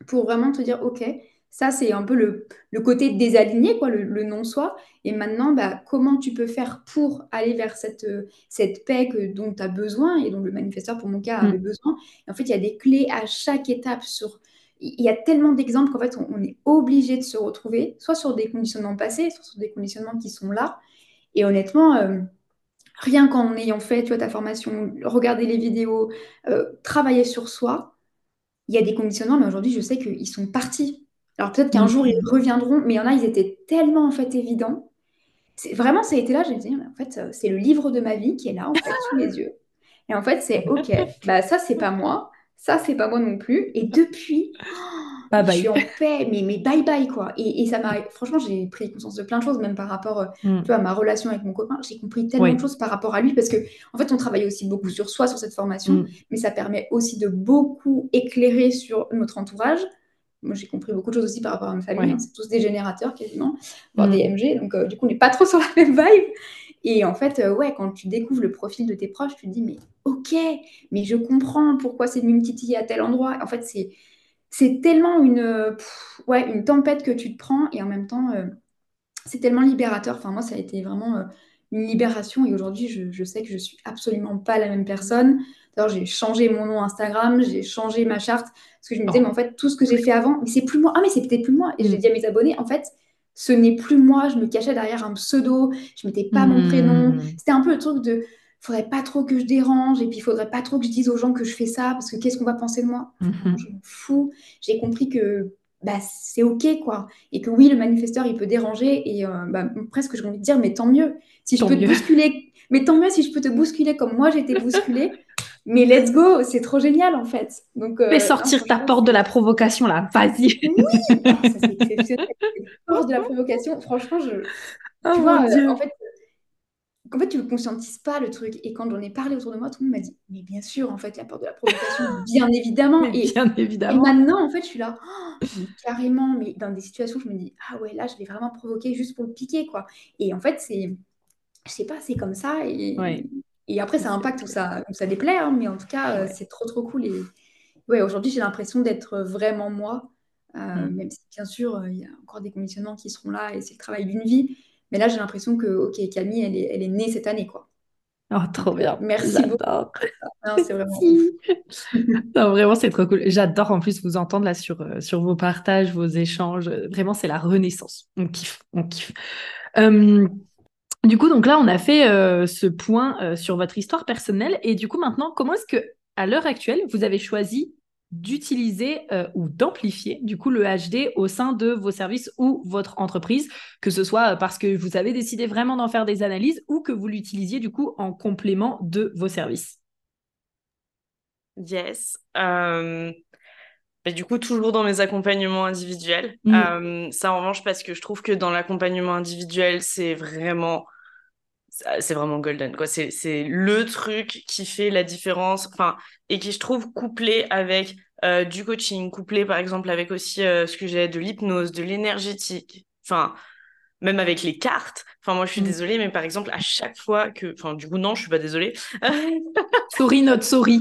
pour vraiment te dire, OK, ça c'est un peu le, côté désaligné, quoi, le, non-soi. Et maintenant, bah, comment tu peux faire pour aller vers cette, cette paix dont tu as besoin et dont le manifesteur, pour mon cas, avait mm. besoin? Et en fait, il y a des clés à chaque étape sur il y a tellement d'exemples qu'en fait, on, est obligé de se retrouver, soit sur des conditionnements passés, soit sur des conditionnements qui sont là. Et honnêtement, euh, rien qu'en ayant fait tu vois, ta formation, regarder les vidéos, euh, travailler sur soi, il y a des conditionnements, mais aujourd'hui, je sais qu'ils sont partis. Alors peut-être qu'un jour, ils reviendront, mais il y en a, ils étaient tellement en fait évidents. Vraiment, ça a été là, j'ai dit, en fait, c'est le livre de ma vie qui est là, en fait, sous les yeux. Et en fait, c'est OK, bah, ça, c'est pas moi. Ça, c'est pas moi non plus. Et depuis, [GASPS] je suis en paix, mais, mais bye bye, quoi. Et, ça m'a, franchement, j'ai pris conscience de plein de choses, même par rapport euh, mm. à ma relation avec mon copain. J'ai compris tellement de choses par rapport à lui, parce que, en fait, on travaille aussi beaucoup sur soi, sur cette formation, mm. mais ça permet aussi de beaucoup éclairer sur notre entourage. Moi, j'ai compris beaucoup de choses aussi par rapport à ma famille. Hein. c'est tous des générateurs quasiment, voire mm. des MG. Donc, euh, du coup, on n'est pas trop sur la même vibe. Et en fait, euh, ouais, quand tu découvres le profil de tes proches, tu te dis, mais ok, mais je comprends pourquoi c'est venu me titiller à tel endroit. En fait, c'est, c'est tellement une, ouais, une tempête que tu te prends et en même temps, euh, c'est tellement libérateur. Enfin, moi, ça a été vraiment euh, une libération et aujourd'hui, je, je, sais que je suis absolument pas la même personne. D'ailleurs, j'ai changé mon nom Instagram, j'ai changé ma charte parce que je me disais, oh. mais en fait, tout ce que j'ai fait avant, mais c'est plus moi. Ah, mais c'est peut-être plus moi. Et j'ai mm. dit à mes abonnés, en fait, ce n'est plus moi, je me cachais derrière un pseudo, je mettais pas mon prénom. Hmm. C'était un peu le truc de faudrait pas trop que je dérange et puis il faudrait pas trop que je dise aux gens que je fais ça parce que qu'est-ce qu'on va penser de moi? Mhm. Je m'en fous. J'ai compris que bah, c'est ok quoi et que oui le manifesteur il peut déranger et euh, bah, presque j'ai envie de dire mais tant mieux si je peux te bousculer mais tant mieux si je peux te bousculer comme moi j'ai été [LAUGHS] bousculée mais let's go, c'est trop génial en fait. Donc, euh, Fais sortir ta porte de la provocation là, vas-y. [LAUGHS] Oui, ah, c'est exceptionnel. porte de la provocation, franchement, je. Oh tu vois, euh, en fait, en fait, tu ne conscientises pas le truc. Et quand j'en ai parlé autour de moi, tout le monde m'a dit Mais bien sûr, en fait, la porte de la provocation, [GASPS] bien évidemment. et, bien évidemment. Et maintenant, en fait, je suis là, oh, carrément, mais dans des situations, je me dis Ah ouais, là, je vais vraiment provoquer juste pour le piquer, quoi. Et en fait, c'est. Je sais pas, c'est comme ça. Et, et après, ça impacte ou ça, ça déplaît, hein, mais en tout cas, euh, c'est trop, trop cool. Et ouais, aujourd'hui, j'ai l'impression d'être vraiment moi, euh, mm. même si, bien sûr, euh, il y a encore des conditionnements qui seront là et c'est le travail d'une vie. Mais là, j'ai l'impression que, OK, Camille, elle est, elle est née cette année, quoi. Oh, trop bien. Merci beaucoup. c'est vraiment. [LAUGHS] non, vraiment, c'est trop cool. J'adore en plus vous entendre là sur, sur vos partages, vos échanges. Vraiment, c'est la renaissance. On kiffe, on kiffe. Du coup, donc là, on a fait euh, ce point euh, sur votre histoire personnelle. Et du coup, maintenant, comment est-ce que, à l'heure actuelle, vous avez choisi d'utiliser euh, ou d'amplifier du coup le HD au sein de vos services ou votre entreprise, que ce soit parce que vous avez décidé vraiment d'en faire des analyses ou que vous l'utilisiez du coup en complément de vos services? Yes. Du coup, toujours dans mes accompagnements individuels. Mmh. ça, en revanche, parce que je trouve que dans l'accompagnement individuel, c'est vraiment c'est vraiment golden quoi c'est c'est le truc qui fait la différence enfin et qui je trouve couplé avec euh, du coaching couplé par exemple avec aussi euh, ce que j'ai de l'hypnose de l'énergétique enfin même avec les cartes. Enfin moi je suis mm. désolée mais par exemple à chaque fois que enfin du coup non je suis pas désolée. [LAUGHS] Sorry not sorry.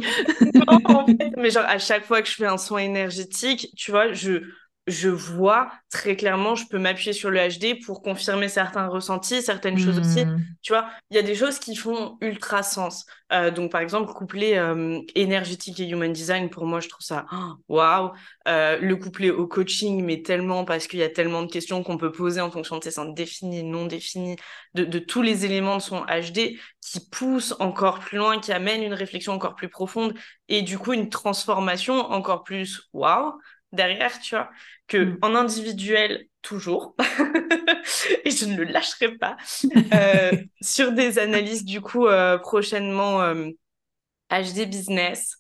Non, en fait, mais genre à chaque fois que je fais un soin énergétique tu vois je je vois très clairement, je peux m'appuyer sur le HD pour confirmer certains ressentis, certaines choses aussi. Hmm. Tu vois, il y a des choses qui font ultra sens. Euh, donc, par exemple, coupler euh, énergétique et human design, pour moi, je trouve ça waouh. Euh, le coupler au coaching, mais tellement parce qu'il y a tellement de questions qu'on peut poser en fonction de tes centres définis, non définis, de, de, tous les éléments de son HD qui poussent encore plus loin, qui amènent une réflexion encore plus profonde et du coup une transformation encore plus waouh derrière, tu vois, que mm. en individuel, toujours, [LAUGHS] et je ne le lâcherai pas, [LAUGHS] euh, sur des analyses, du coup, euh, prochainement HD euh, Business.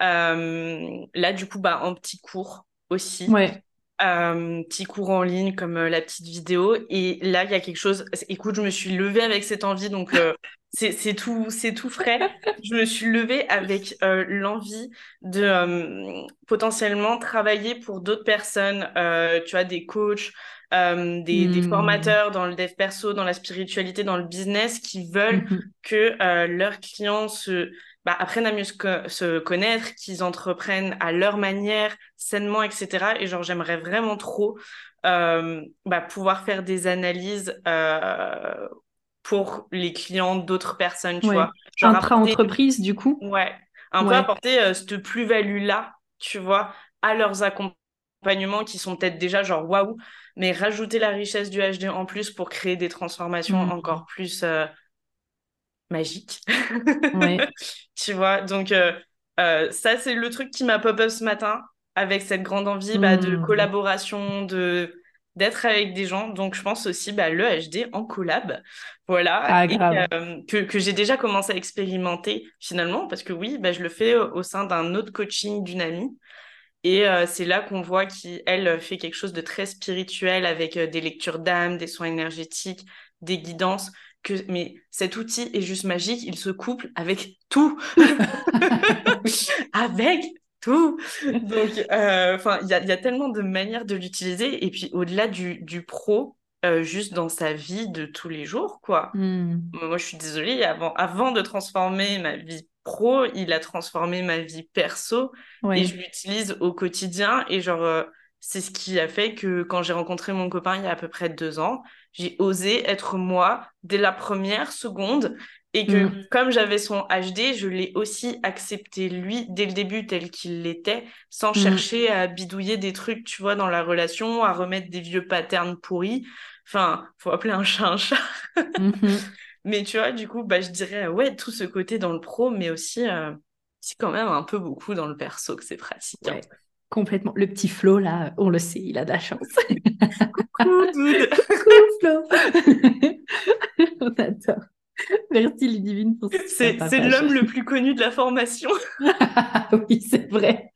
là, du coup, bah, en petit cours aussi. Ouais. Petit cours en ligne comme la petite vidéo et là il y a quelque chose écoute je me suis levée avec cette envie donc c'est tout, c'est tout frais. je me suis levée avec euh, l'envie de euh, potentiellement travailler pour d'autres personnes, euh, tu vois, des coachs, des, des, hmm. formateurs dans le dev perso, dans la spiritualité, dans le business, qui veulent hmm. que leurs clients se bah, apprennent à mieux se, connaître, qu'ils entreprennent à leur manière, sainement, etc. Et genre, j'aimerais vraiment trop bah, pouvoir faire des analyses pour les clients d'autres personnes, tu vois. Genre Intra-entreprise, du coup. Ouais. Un peu apporter euh, cette plus-value-là, tu vois, à leurs accompagnements qui sont peut-être déjà genre waouh, mais rajouter la richesse du HD en plus pour créer des transformations mm. encore plus euh. Ouais. [LAUGHS] tu vois, donc euh, ça, c'est le truc qui m'a pop-up ce matin avec cette grande envie bah, de mm. collaboration, de d'être avec des gens. Donc, je pense aussi bah, le HD en collab. Voilà. Ah. Euh, que, que j'ai déjà commencé à expérimenter finalement, parce que oui, bah, je le fais au sein d'un autre coaching d'une amie. Et euh, c'est là qu'on voit qu'elle fait quelque chose de très spirituel avec euh, des lectures d'âme, des soins énergétiques, des guidances. Que, mais cet outil est juste magique, il se couple avec tout. [LAUGHS] avec tout. Donc, euh, il y a, y a, tellement de manières de l'utiliser. Et puis, au-delà du, du pro, euh, juste dans sa vie de tous les jours, quoi. Hmm. Moi, je suis désolée, avant, avant de transformer ma vie pro, il a transformé ma vie perso. Et je l'utilise au quotidien. Et genre, euh, c'est ce qui a fait que quand j'ai rencontré mon copain il y a à peu près deux ans, j'ai osé être moi dès la première seconde et que mm. comme j'avais son HD, je l'ai aussi accepté lui dès le début tel qu'il l'était, sans mm. chercher à bidouiller des trucs, tu vois, dans la relation, à remettre des vieux patterns pourris. Enfin, faut appeler un chat un chat. Mm-hmm. [LAUGHS] mais tu vois, du coup, bah, je dirais, ouais, tout ce côté dans le pro, mais aussi, euh, c'est quand même un peu beaucoup dans le perso que c'est pratique. Hein. Complètement. Le petit Flo, là, on le sait, il a de la chance. [LAUGHS] Coucou, dude. [LAUGHS] Coucou, Flo. [LAUGHS] on adore. Merci Ludivine pour C'est l'homme le plus connu de la formation. oui, c'est vrai.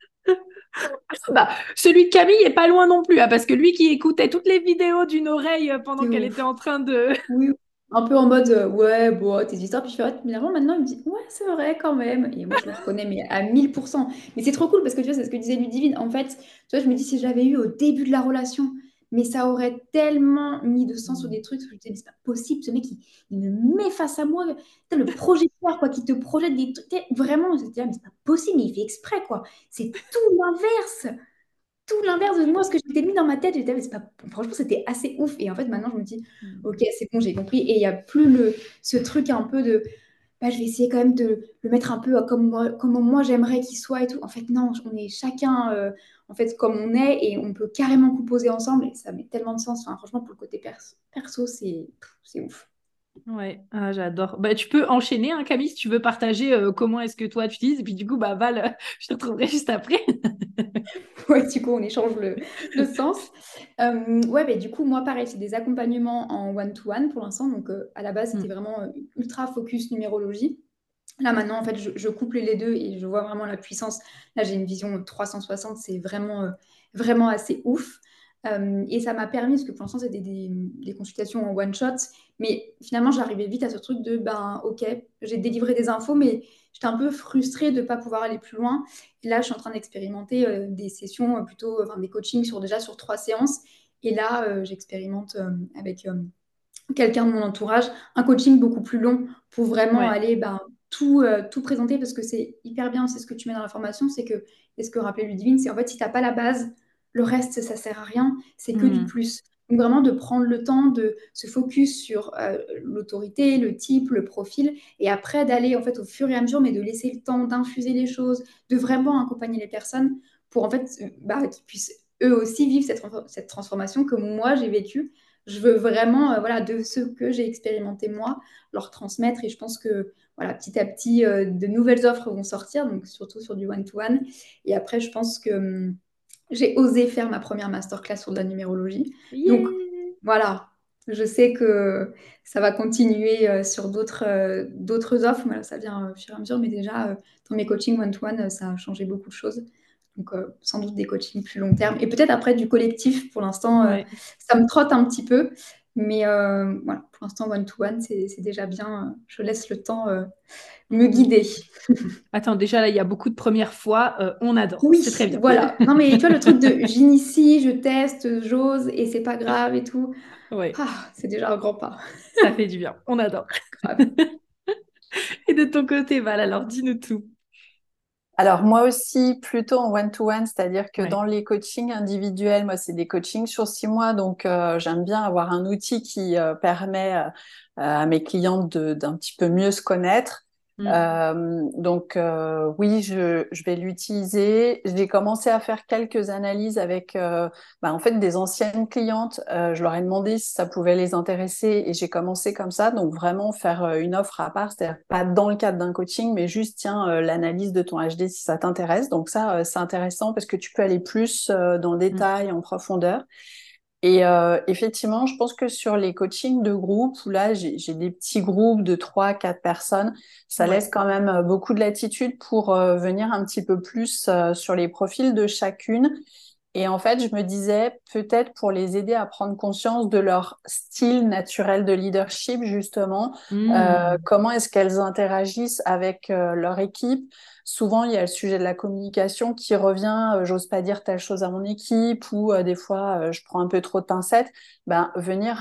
Bah, celui de Camille est pas loin non plus, hein, parce que lui qui écoutait toutes les vidéos d'une oreille pendant qu'elle était en train de. Oui, un peu en mode euh, ouais, bon, tes histoires. Puis je fais, finalement, maintenant, il me dit, ouais, c'est vrai quand même. Et moi, je le reconnais, mais à 1000%. Mais c'est trop cool parce que tu vois, c'est ce que disait Ludivine. En fait, tu vois, je me dis, si j'avais eu au début de la relation, mais ça aurait tellement mis de sens sur des trucs. Je me disais, c'est pas possible, ce mec, il, me met face à moi. le projecteur, quoi, qui te projette des trucs. Vraiment, je me disais, mais c'est pas possible, mais il fait exprès, quoi. C'est tout l'inverse tout l'inverse de moi, ce que j'étais mis dans ma tête. J'étais, pas... franchement, c'était assez ouf. Et en fait, maintenant, je me dis, mm. ok, c'est bon, j'ai compris. Et il n'y a plus le, ce truc un peu de, bah, je vais essayer quand même de le mettre un peu comme moi, comme moi j'aimerais qu'il soit et tout. En fait, non, on est chacun euh, en fait comme on est et on peut carrément composer ensemble et ça met tellement de sens. Enfin, franchement, pour le côté perso, perso c'est ouf. Ouais, ah, j'adore. Bah, tu peux enchaîner, hein, Camille, si tu veux partager euh, comment est-ce que toi tu utilises. Et puis du coup, bah, Val, [LAUGHS] je te retrouverai juste après. [LAUGHS] ouais, du coup, on échange le, le sens. Euh, ouais, mais du coup, moi, pareil, c'est des accompagnements en one-to-one pour l'instant. Donc, euh, à la base, c'était mm. vraiment ultra focus numérologie. Là, maintenant, en fait, je, je, couple les deux et je vois vraiment la puissance. Là, j'ai une vision 360, c'est vraiment, vraiment assez ouf. Euh, et ça m'a permis, parce que pour l'instant, c'était des, consultations en one shot, mais finalement, j'arrivais vite à ce truc de ben, ok, j'ai délivré des infos, mais j'étais un peu frustrée de ne pas pouvoir aller plus loin. Et là, je suis en train d'expérimenter euh, des sessions euh, plutôt, enfin des coachings sur déjà sur trois séances. Et là, j'expérimente avec quelqu'un de mon entourage un coaching beaucoup plus long pour vraiment aller ben, tout, tout présenter parce que c'est hyper bien, c'est ce que tu mets dans la formation, c'est que, et ce que rappelait Ludivine, c'est en fait si tu n'as pas la base, le reste, ça sert à rien, c'est que du hmm. plus. Donc vraiment de prendre le temps de se focus sur euh, l'autorité, le type, le profil, et après d'aller en fait au fur et à mesure, mais de laisser le temps d'infuser les choses, de vraiment accompagner les personnes pour en fait euh, bah, qu'ils puissent eux aussi vivre cette, cette transformation que moi j'ai vécue. Je veux vraiment, euh, voilà, de ce que j'ai expérimenté moi, leur transmettre, et je pense que voilà, petit à petit, de nouvelles offres vont sortir, donc surtout sur du one-to-one. Et après, je pense que hum, j'ai osé faire ma première masterclass sur la numérologie. Donc voilà, je sais que ça va continuer euh, sur d'autres euh, offres, ça vient au fur et à mesure. Mais déjà, euh, dans mes coachings one-to-one, ça a changé beaucoup de choses. Donc sans doute des coachings plus long terme. Et peut-être après du collectif, pour l'instant, ça me trotte un petit peu. Mais voilà, pour l'instant, one-to-one, c'est déjà bien. Je laisse le temps me guider. [LAUGHS] Attends, déjà là, il y a beaucoup de premières fois. Euh, on adore. Oui, c'est très bien. Voilà. [LAUGHS] Non, mais tu vois, le truc de j'initie, je teste, j'ose et c'est pas grave et tout. Oui. Ah, c'est déjà un grand pas. Ça fait du bien. On adore. [LAUGHS] et de ton côté, Val, alors dis-nous tout. Alors moi aussi, plutôt en one-to-one, c'est-à-dire que dans les coachings individuels, moi c'est des coachings sur six mois, donc euh, j'aime bien avoir un outil qui euh, permet à mes clients d'un petit peu mieux se connaître Mm. Euh, donc euh, oui, je, je vais l'utiliser. J'ai commencé à faire quelques analyses avec euh, bah, en fait des anciennes clientes. Euh, je leur ai demandé si ça pouvait les intéresser et j'ai commencé comme ça. Donc vraiment faire euh, une offre à part, c'est-à-dire pas dans le cadre d'un coaching, mais juste tiens euh, l'analyse de ton HD si ça t'intéresse. Donc ça c'est intéressant parce que tu peux aller plus dans le mm. détail, en profondeur. Et euh, effectivement, je pense que sur les coachings de groupe, où là, j'ai des petits groupes de 3 quatre personnes, ça laisse quand même euh, beaucoup de latitude pour euh, venir un petit peu plus sur les profils de chacune. Et en fait, je me disais, peut-être pour les aider à prendre conscience de leur style naturel de leadership, justement, mmh. comment est-ce qu'elles interagissent avec leur équipe, souvent il y a le sujet de la communication qui revient, euh, j'ose pas dire telle chose à mon équipe ou euh, des fois euh, je prends un peu trop de pincettes, ben venir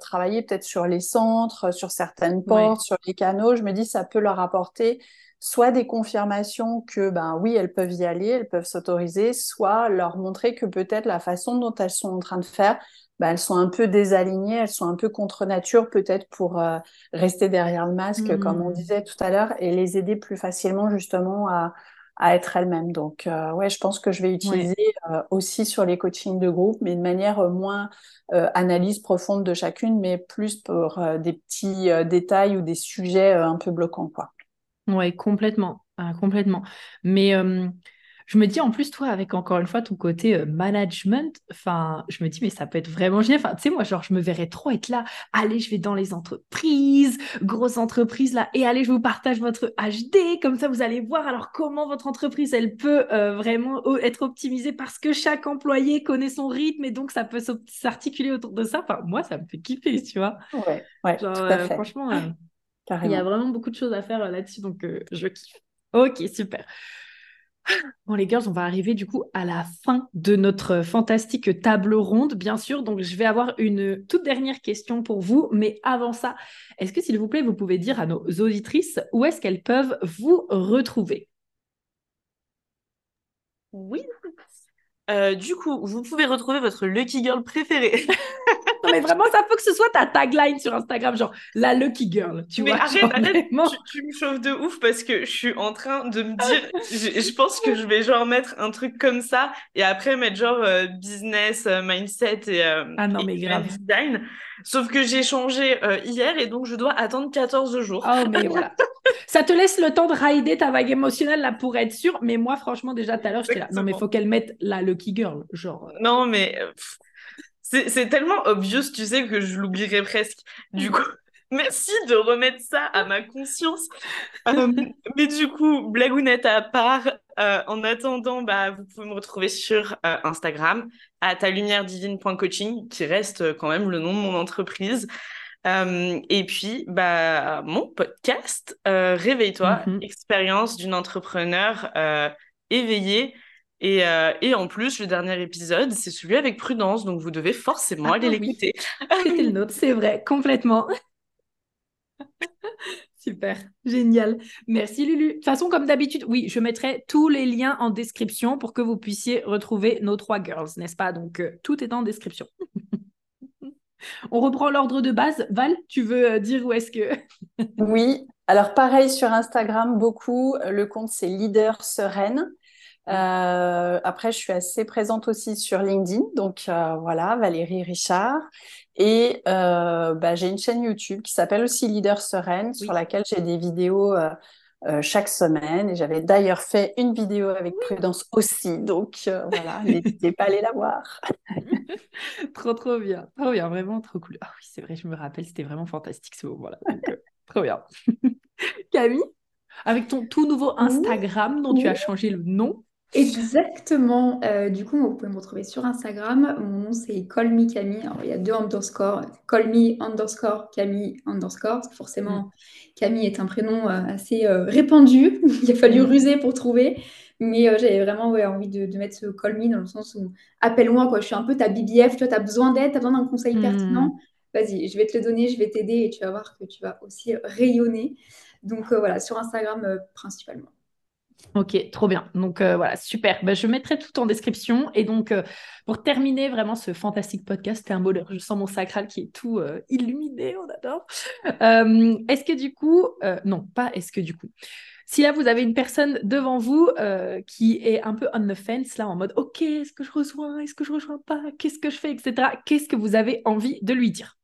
travailler peut-être sur les centres, sur certaines portes, sur les canaux, je me dis ça peut leur apporter soit des confirmations que ben oui elles peuvent y aller, elles peuvent s'autoriser, soit leur montrer que peut-être la façon dont elles sont en train de faire bah, elles sont un peu désalignées, elles sont un peu contre nature peut-être pour euh, rester derrière le masque, comme on mmh. disait tout à l'heure, et les aider plus facilement justement à, à être elles-mêmes. Donc, euh, ouais, je pense que je vais utiliser euh, aussi sur les coachings de groupe, mais de manière moins analyse profonde de chacune, mais plus pour des petits détails ou des sujets un peu bloquants, quoi. Ouais, complètement, complètement. Mais je me dis en plus, toi, avec encore une fois ton côté euh, management, enfin, je me dis, mais ça peut être vraiment génial. Enfin, tu sais, moi, genre, je me verrais trop être là. Allez, je vais dans les entreprises, grosses entreprises là, et allez, je vous partage votre HD. Comme ça, vous allez voir alors comment votre entreprise, elle peut euh, vraiment être optimisée parce que chaque employé connaît son rythme et donc ça peut s'articuler autour de ça. Enfin, moi, ça me fait kiffer, tu vois. Ouais, ouais, tout à euh, fait. franchement, il y a vraiment beaucoup de choses à faire là-dessus, donc je kiffe. Ok, super. Bon, les girls, on va arriver du coup à la fin de notre fantastique table ronde, bien sûr. Donc, je vais avoir une toute dernière question pour vous. Mais avant ça, est-ce que, s'il vous plaît, vous pouvez dire à nos auditrices où est-ce qu'elles peuvent vous retrouver? Oui. Euh, du coup, vous pouvez retrouver votre Lucky Girl préférée. [LAUGHS] non, mais vraiment, ça faut que ce soit ta tagline sur Instagram, genre la Lucky Girl. Tu mais vois, arrête, arrête, tu, me chauffes de ouf parce que je suis en train de me dire, [LAUGHS] je, pense que je vais genre mettre un truc comme ça et après mettre genre euh, business, euh, mindset et, euh, ah non, mais grave. design. Sauf que j'ai changé hier et donc je dois attendre 14 jours. Oh, mais [LAUGHS] voilà. ça te laisse le temps de rider ta vague émotionnelle là pour être sûr. Mais moi, franchement, déjà tout à l'heure, j'étais là. Non, mais faut qu'elle mette la Lucky Girl. Genre. Non, mais. C'est tellement obvious, tu sais, que je l'oublierais presque. Du coup, [LAUGHS] merci de remettre ça à ma conscience. Euh, mais du coup, blagounette à part, euh, en attendant, bah, vous pouvez me retrouver sur euh, Instagram à divine.coaching, qui reste quand même le nom de mon entreprise. et puis, bah, mon podcast, Réveille-toi, mm-hmm. expérience d'une entrepreneur éveillée euh, et, en plus, le dernier épisode, c'est celui avec Prudence, donc vous devez forcément aller ah l'écouter. [LAUGHS] C'était le nôtre, c'est vrai, complètement. [LAUGHS] Super, génial. Merci Lulu. De toute façon, comme d'habitude, oui, je mettrai tous les liens en description pour que vous puissiez retrouver nos trois girls, n'est-ce pas? Donc, euh, tout est en description. [LAUGHS] On reprend l'ordre de base. Val, tu veux euh, dire où est-ce que... oui, alors pareil sur Instagram, beaucoup. Le compte, c'est Leader Sereine. Euh, après, je suis assez présente aussi sur LinkedIn, donc euh, voilà, Valérie Richard. Et euh, bah, j'ai une chaîne YouTube qui s'appelle aussi Leader Sereine, sur laquelle j'ai des vidéos chaque semaine. Et j'avais d'ailleurs fait une vidéo avec Prudence aussi, donc voilà, [LAUGHS] n'hésitez pas à aller la voir. [LAUGHS] trop, trop bien, trop bien, vraiment trop cool. Ah oui, c'est vrai, je me rappelle, c'était vraiment fantastique ce moment-là. [LAUGHS] trop bien. Camille? Avec ton tout nouveau Instagram dont tu as changé le nom. Exactement. Euh, du coup, vous pouvez me retrouver sur Instagram. Mon nom, c'est Call Camille. Alors, il y a deux underscores. Call underscore Camille underscore. Forcément, Camille est un prénom euh, assez euh, répandu. [LAUGHS] il a fallu mm. ruser pour trouver. Mais j'avais vraiment envie de, mettre ce Call dans le sens où appelle-moi, quoi. Je suis un peu ta BBF. Tu as besoin d'aide, tu as besoin d'un conseil mm. pertinent. Vas-y, je vais te le donner, je vais t'aider et tu vas voir que tu vas aussi rayonner. Donc voilà, sur Instagram principalement. Ok, trop bien. Donc euh, voilà, super. Ben, je mettrai tout en description. Et donc, euh, pour terminer vraiment ce fantastique podcast, c'est un bonheur. Je sens mon sacral qui est tout euh, illuminé, on adore. est-ce que du coup, non, pas est-ce que du coup, si là vous avez une personne devant vous qui est un peu on the fence, là en mode ok, est-ce que je rejoins, est-ce que je rejoins pas, qu'est-ce que je fais, etc. Qu'est-ce que vous avez envie de lui dire?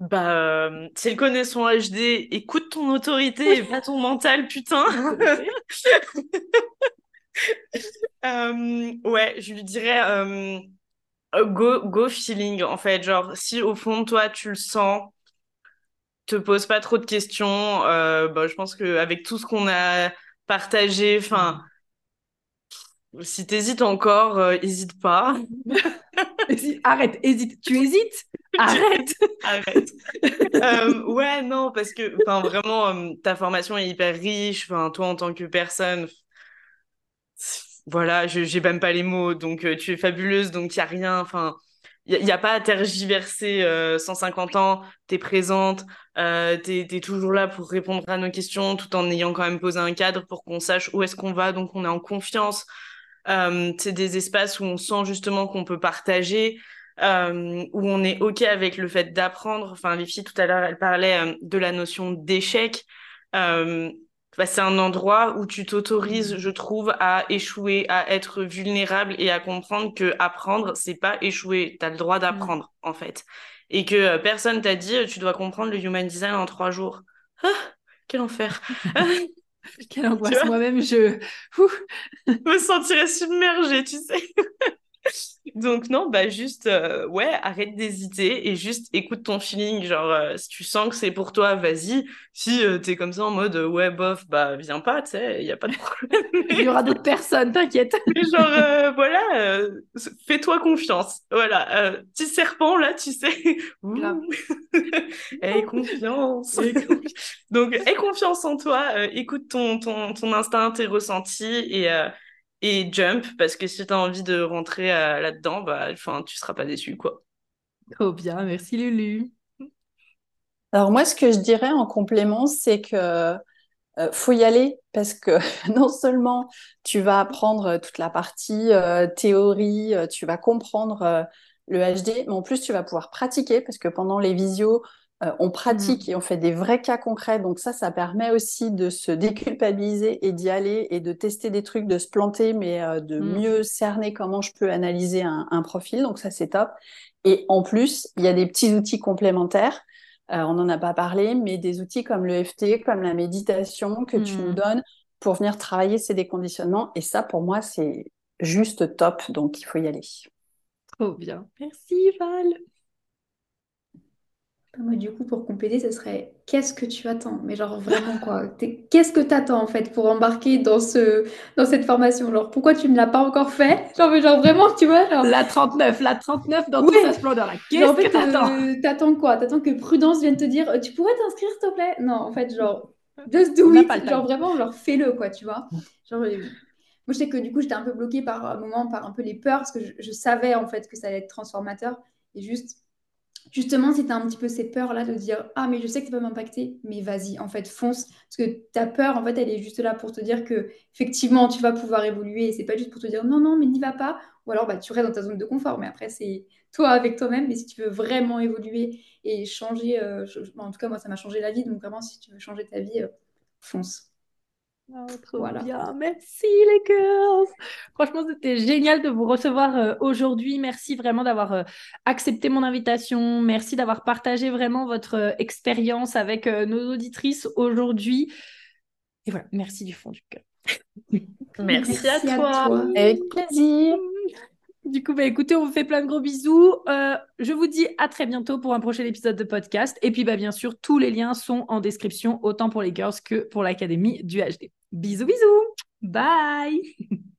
Bah, euh, si elle connaît son HD, écoute ton autorité et [LAUGHS] pas ton mental, putain. [LAUGHS] Euh, ouais, je lui dirais euh, go, go feeling, en fait. Genre, si au fond de toi, tu le sens, te pose pas trop de questions. Euh, bah, je pense qu'avec tout ce qu'on a partagé, enfin, si t'hésites encore, hésite pas. [LAUGHS] Arrête, hésite. Tu hésites? Arrête. Arrête. Euh, ouais, non, parce que vraiment, euh, ta formation est hyper riche. Toi, en tant que personne, voilà, je j'ai même pas les mots. Donc, euh, tu es fabuleuse, donc il y a rien. Enfin, il n'y a, pas à tergiverser 150 ans. Tu es présente, tu es, toujours là pour répondre à nos questions, tout en ayant quand même posé un cadre pour qu'on sache où est-ce qu'on va. Donc, on est en confiance. C'est des espaces où on sent justement qu'on peut partager euh, où on est OK avec le fait d'apprendre. Enfin, les filles, tout à l'heure, elles parlaient euh, de la notion d'échec. Euh, bah, c'est un endroit où tu t'autorises, mm. je trouve, à échouer, à être vulnérable et à comprendre que apprendre, c'est pas échouer. Tu as le droit d'apprendre, mm. en fait. Et que euh, personne t'a dit, tu dois comprendre le human design en trois jours. Ah, quel enfer! [LAUGHS] [LAUGHS] Quelle angoisse, moi-même, je... me sentirais submergée, tu sais. [LAUGHS] Donc non, bah juste, euh, ouais, arrête d'hésiter et juste écoute ton feeling. Genre, euh, si tu sens que c'est pour toi, vas-y. Si euh, t'es comme ça en mode, ouais, bof, bah viens pas, tu sais, il n'y a pas de problème. il y aura d'autres personnes, t'inquiète. [LAUGHS] Mais genre, voilà, fais-toi confiance. Voilà, petit serpent, là, tu sais. [LAUGHS] aie confiance. Donc, aie confiance en toi, écoute ton, ton, ton instinct, tes ressentis et et jump parce que si tu as envie de rentrer euh, là-dedans, bah, enfin, tu seras pas déçu quoi. Trop bien, merci Lulu. Alors moi, ce que je dirais en complément, c'est que euh, faut y aller parce que [LAUGHS] non seulement tu vas apprendre toute la partie euh, théorie, tu vas comprendre le HD, mais en plus tu vas pouvoir pratiquer parce que pendant les visios, euh, on pratique mm. et on fait des vrais cas concrets. Donc ça, ça permet aussi de se déculpabiliser et d'y aller et de tester des trucs, de se planter, mais euh, de mm. mieux cerner comment je peux analyser un, profil. Donc ça, c'est top. Et en plus, il y a des petits outils complémentaires. Euh, on n'en a pas parlé, mais des outils comme le FT, comme la méditation que tu nous mm. donnes pour venir travailler ces déconditionnements. Et ça, pour moi, c'est juste top. Donc il faut y aller. Trop bien. Merci Val. Moi, du coup, pour compléter, ce serait qu'est-ce que tu attends? Mais genre vraiment quoi? [LAUGHS] Qu'est-ce que tu attends en fait pour embarquer dans ce dans cette formation? Genre pourquoi tu ne l'as pas encore fait? Genre, genre vraiment, tu vois, genre... La 39, la 39 dans toute sa splendeur. Qu'est-ce que t'attends? Euh, t'attends quoi? T'attends que Prudence vienne te dire tu pourrais t'inscrire s'il te plaît? Non, en fait, genre just do it. Genre vraiment, genre fais-le quoi, tu vois? Genre euh, moi, je sais que du coup, j'étais un peu bloquée par un moment, par un peu les peurs, parce que je, je savais en fait que ça allait être transformateur. Et juste, justement, si tu as un petit peu ces peurs-là de dire Ah, mais je sais que ça peut m'impacter, mais vas-y, en fait, fonce. Parce que ta peur, en fait, elle est juste là pour te dire que effectivement, tu vas pouvoir évoluer. Et c'est pas juste pour te dire Non, non, mais n'y va pas. Ou alors, bah, tu restes dans ta zone de confort. Mais après, c'est toi avec toi-même. Mais si tu veux vraiment évoluer et changer, euh, en tout cas, moi, ça m'a changé la vie. Donc, vraiment, si tu veux changer ta vie, euh, fonce. Oh, trop bien. Merci les girls. Franchement, c'était génial de vous recevoir euh, aujourd'hui. Merci vraiment d'avoir euh, accepté mon invitation. Merci d'avoir partagé vraiment votre euh, expérience avec nos auditrices aujourd'hui. Et voilà, merci du fond du cœur. merci, à, toi. Avec plaisir. Du coup, bah, écoutez, on vous fait plein de gros bisous. Euh, je vous dis à très bientôt pour un prochain épisode de podcast. Et puis, bah, bien sûr, tous les liens sont en description, autant pour les girls que pour l'Académie du HD. Bisous, bisous. Bye. [LAUGHS]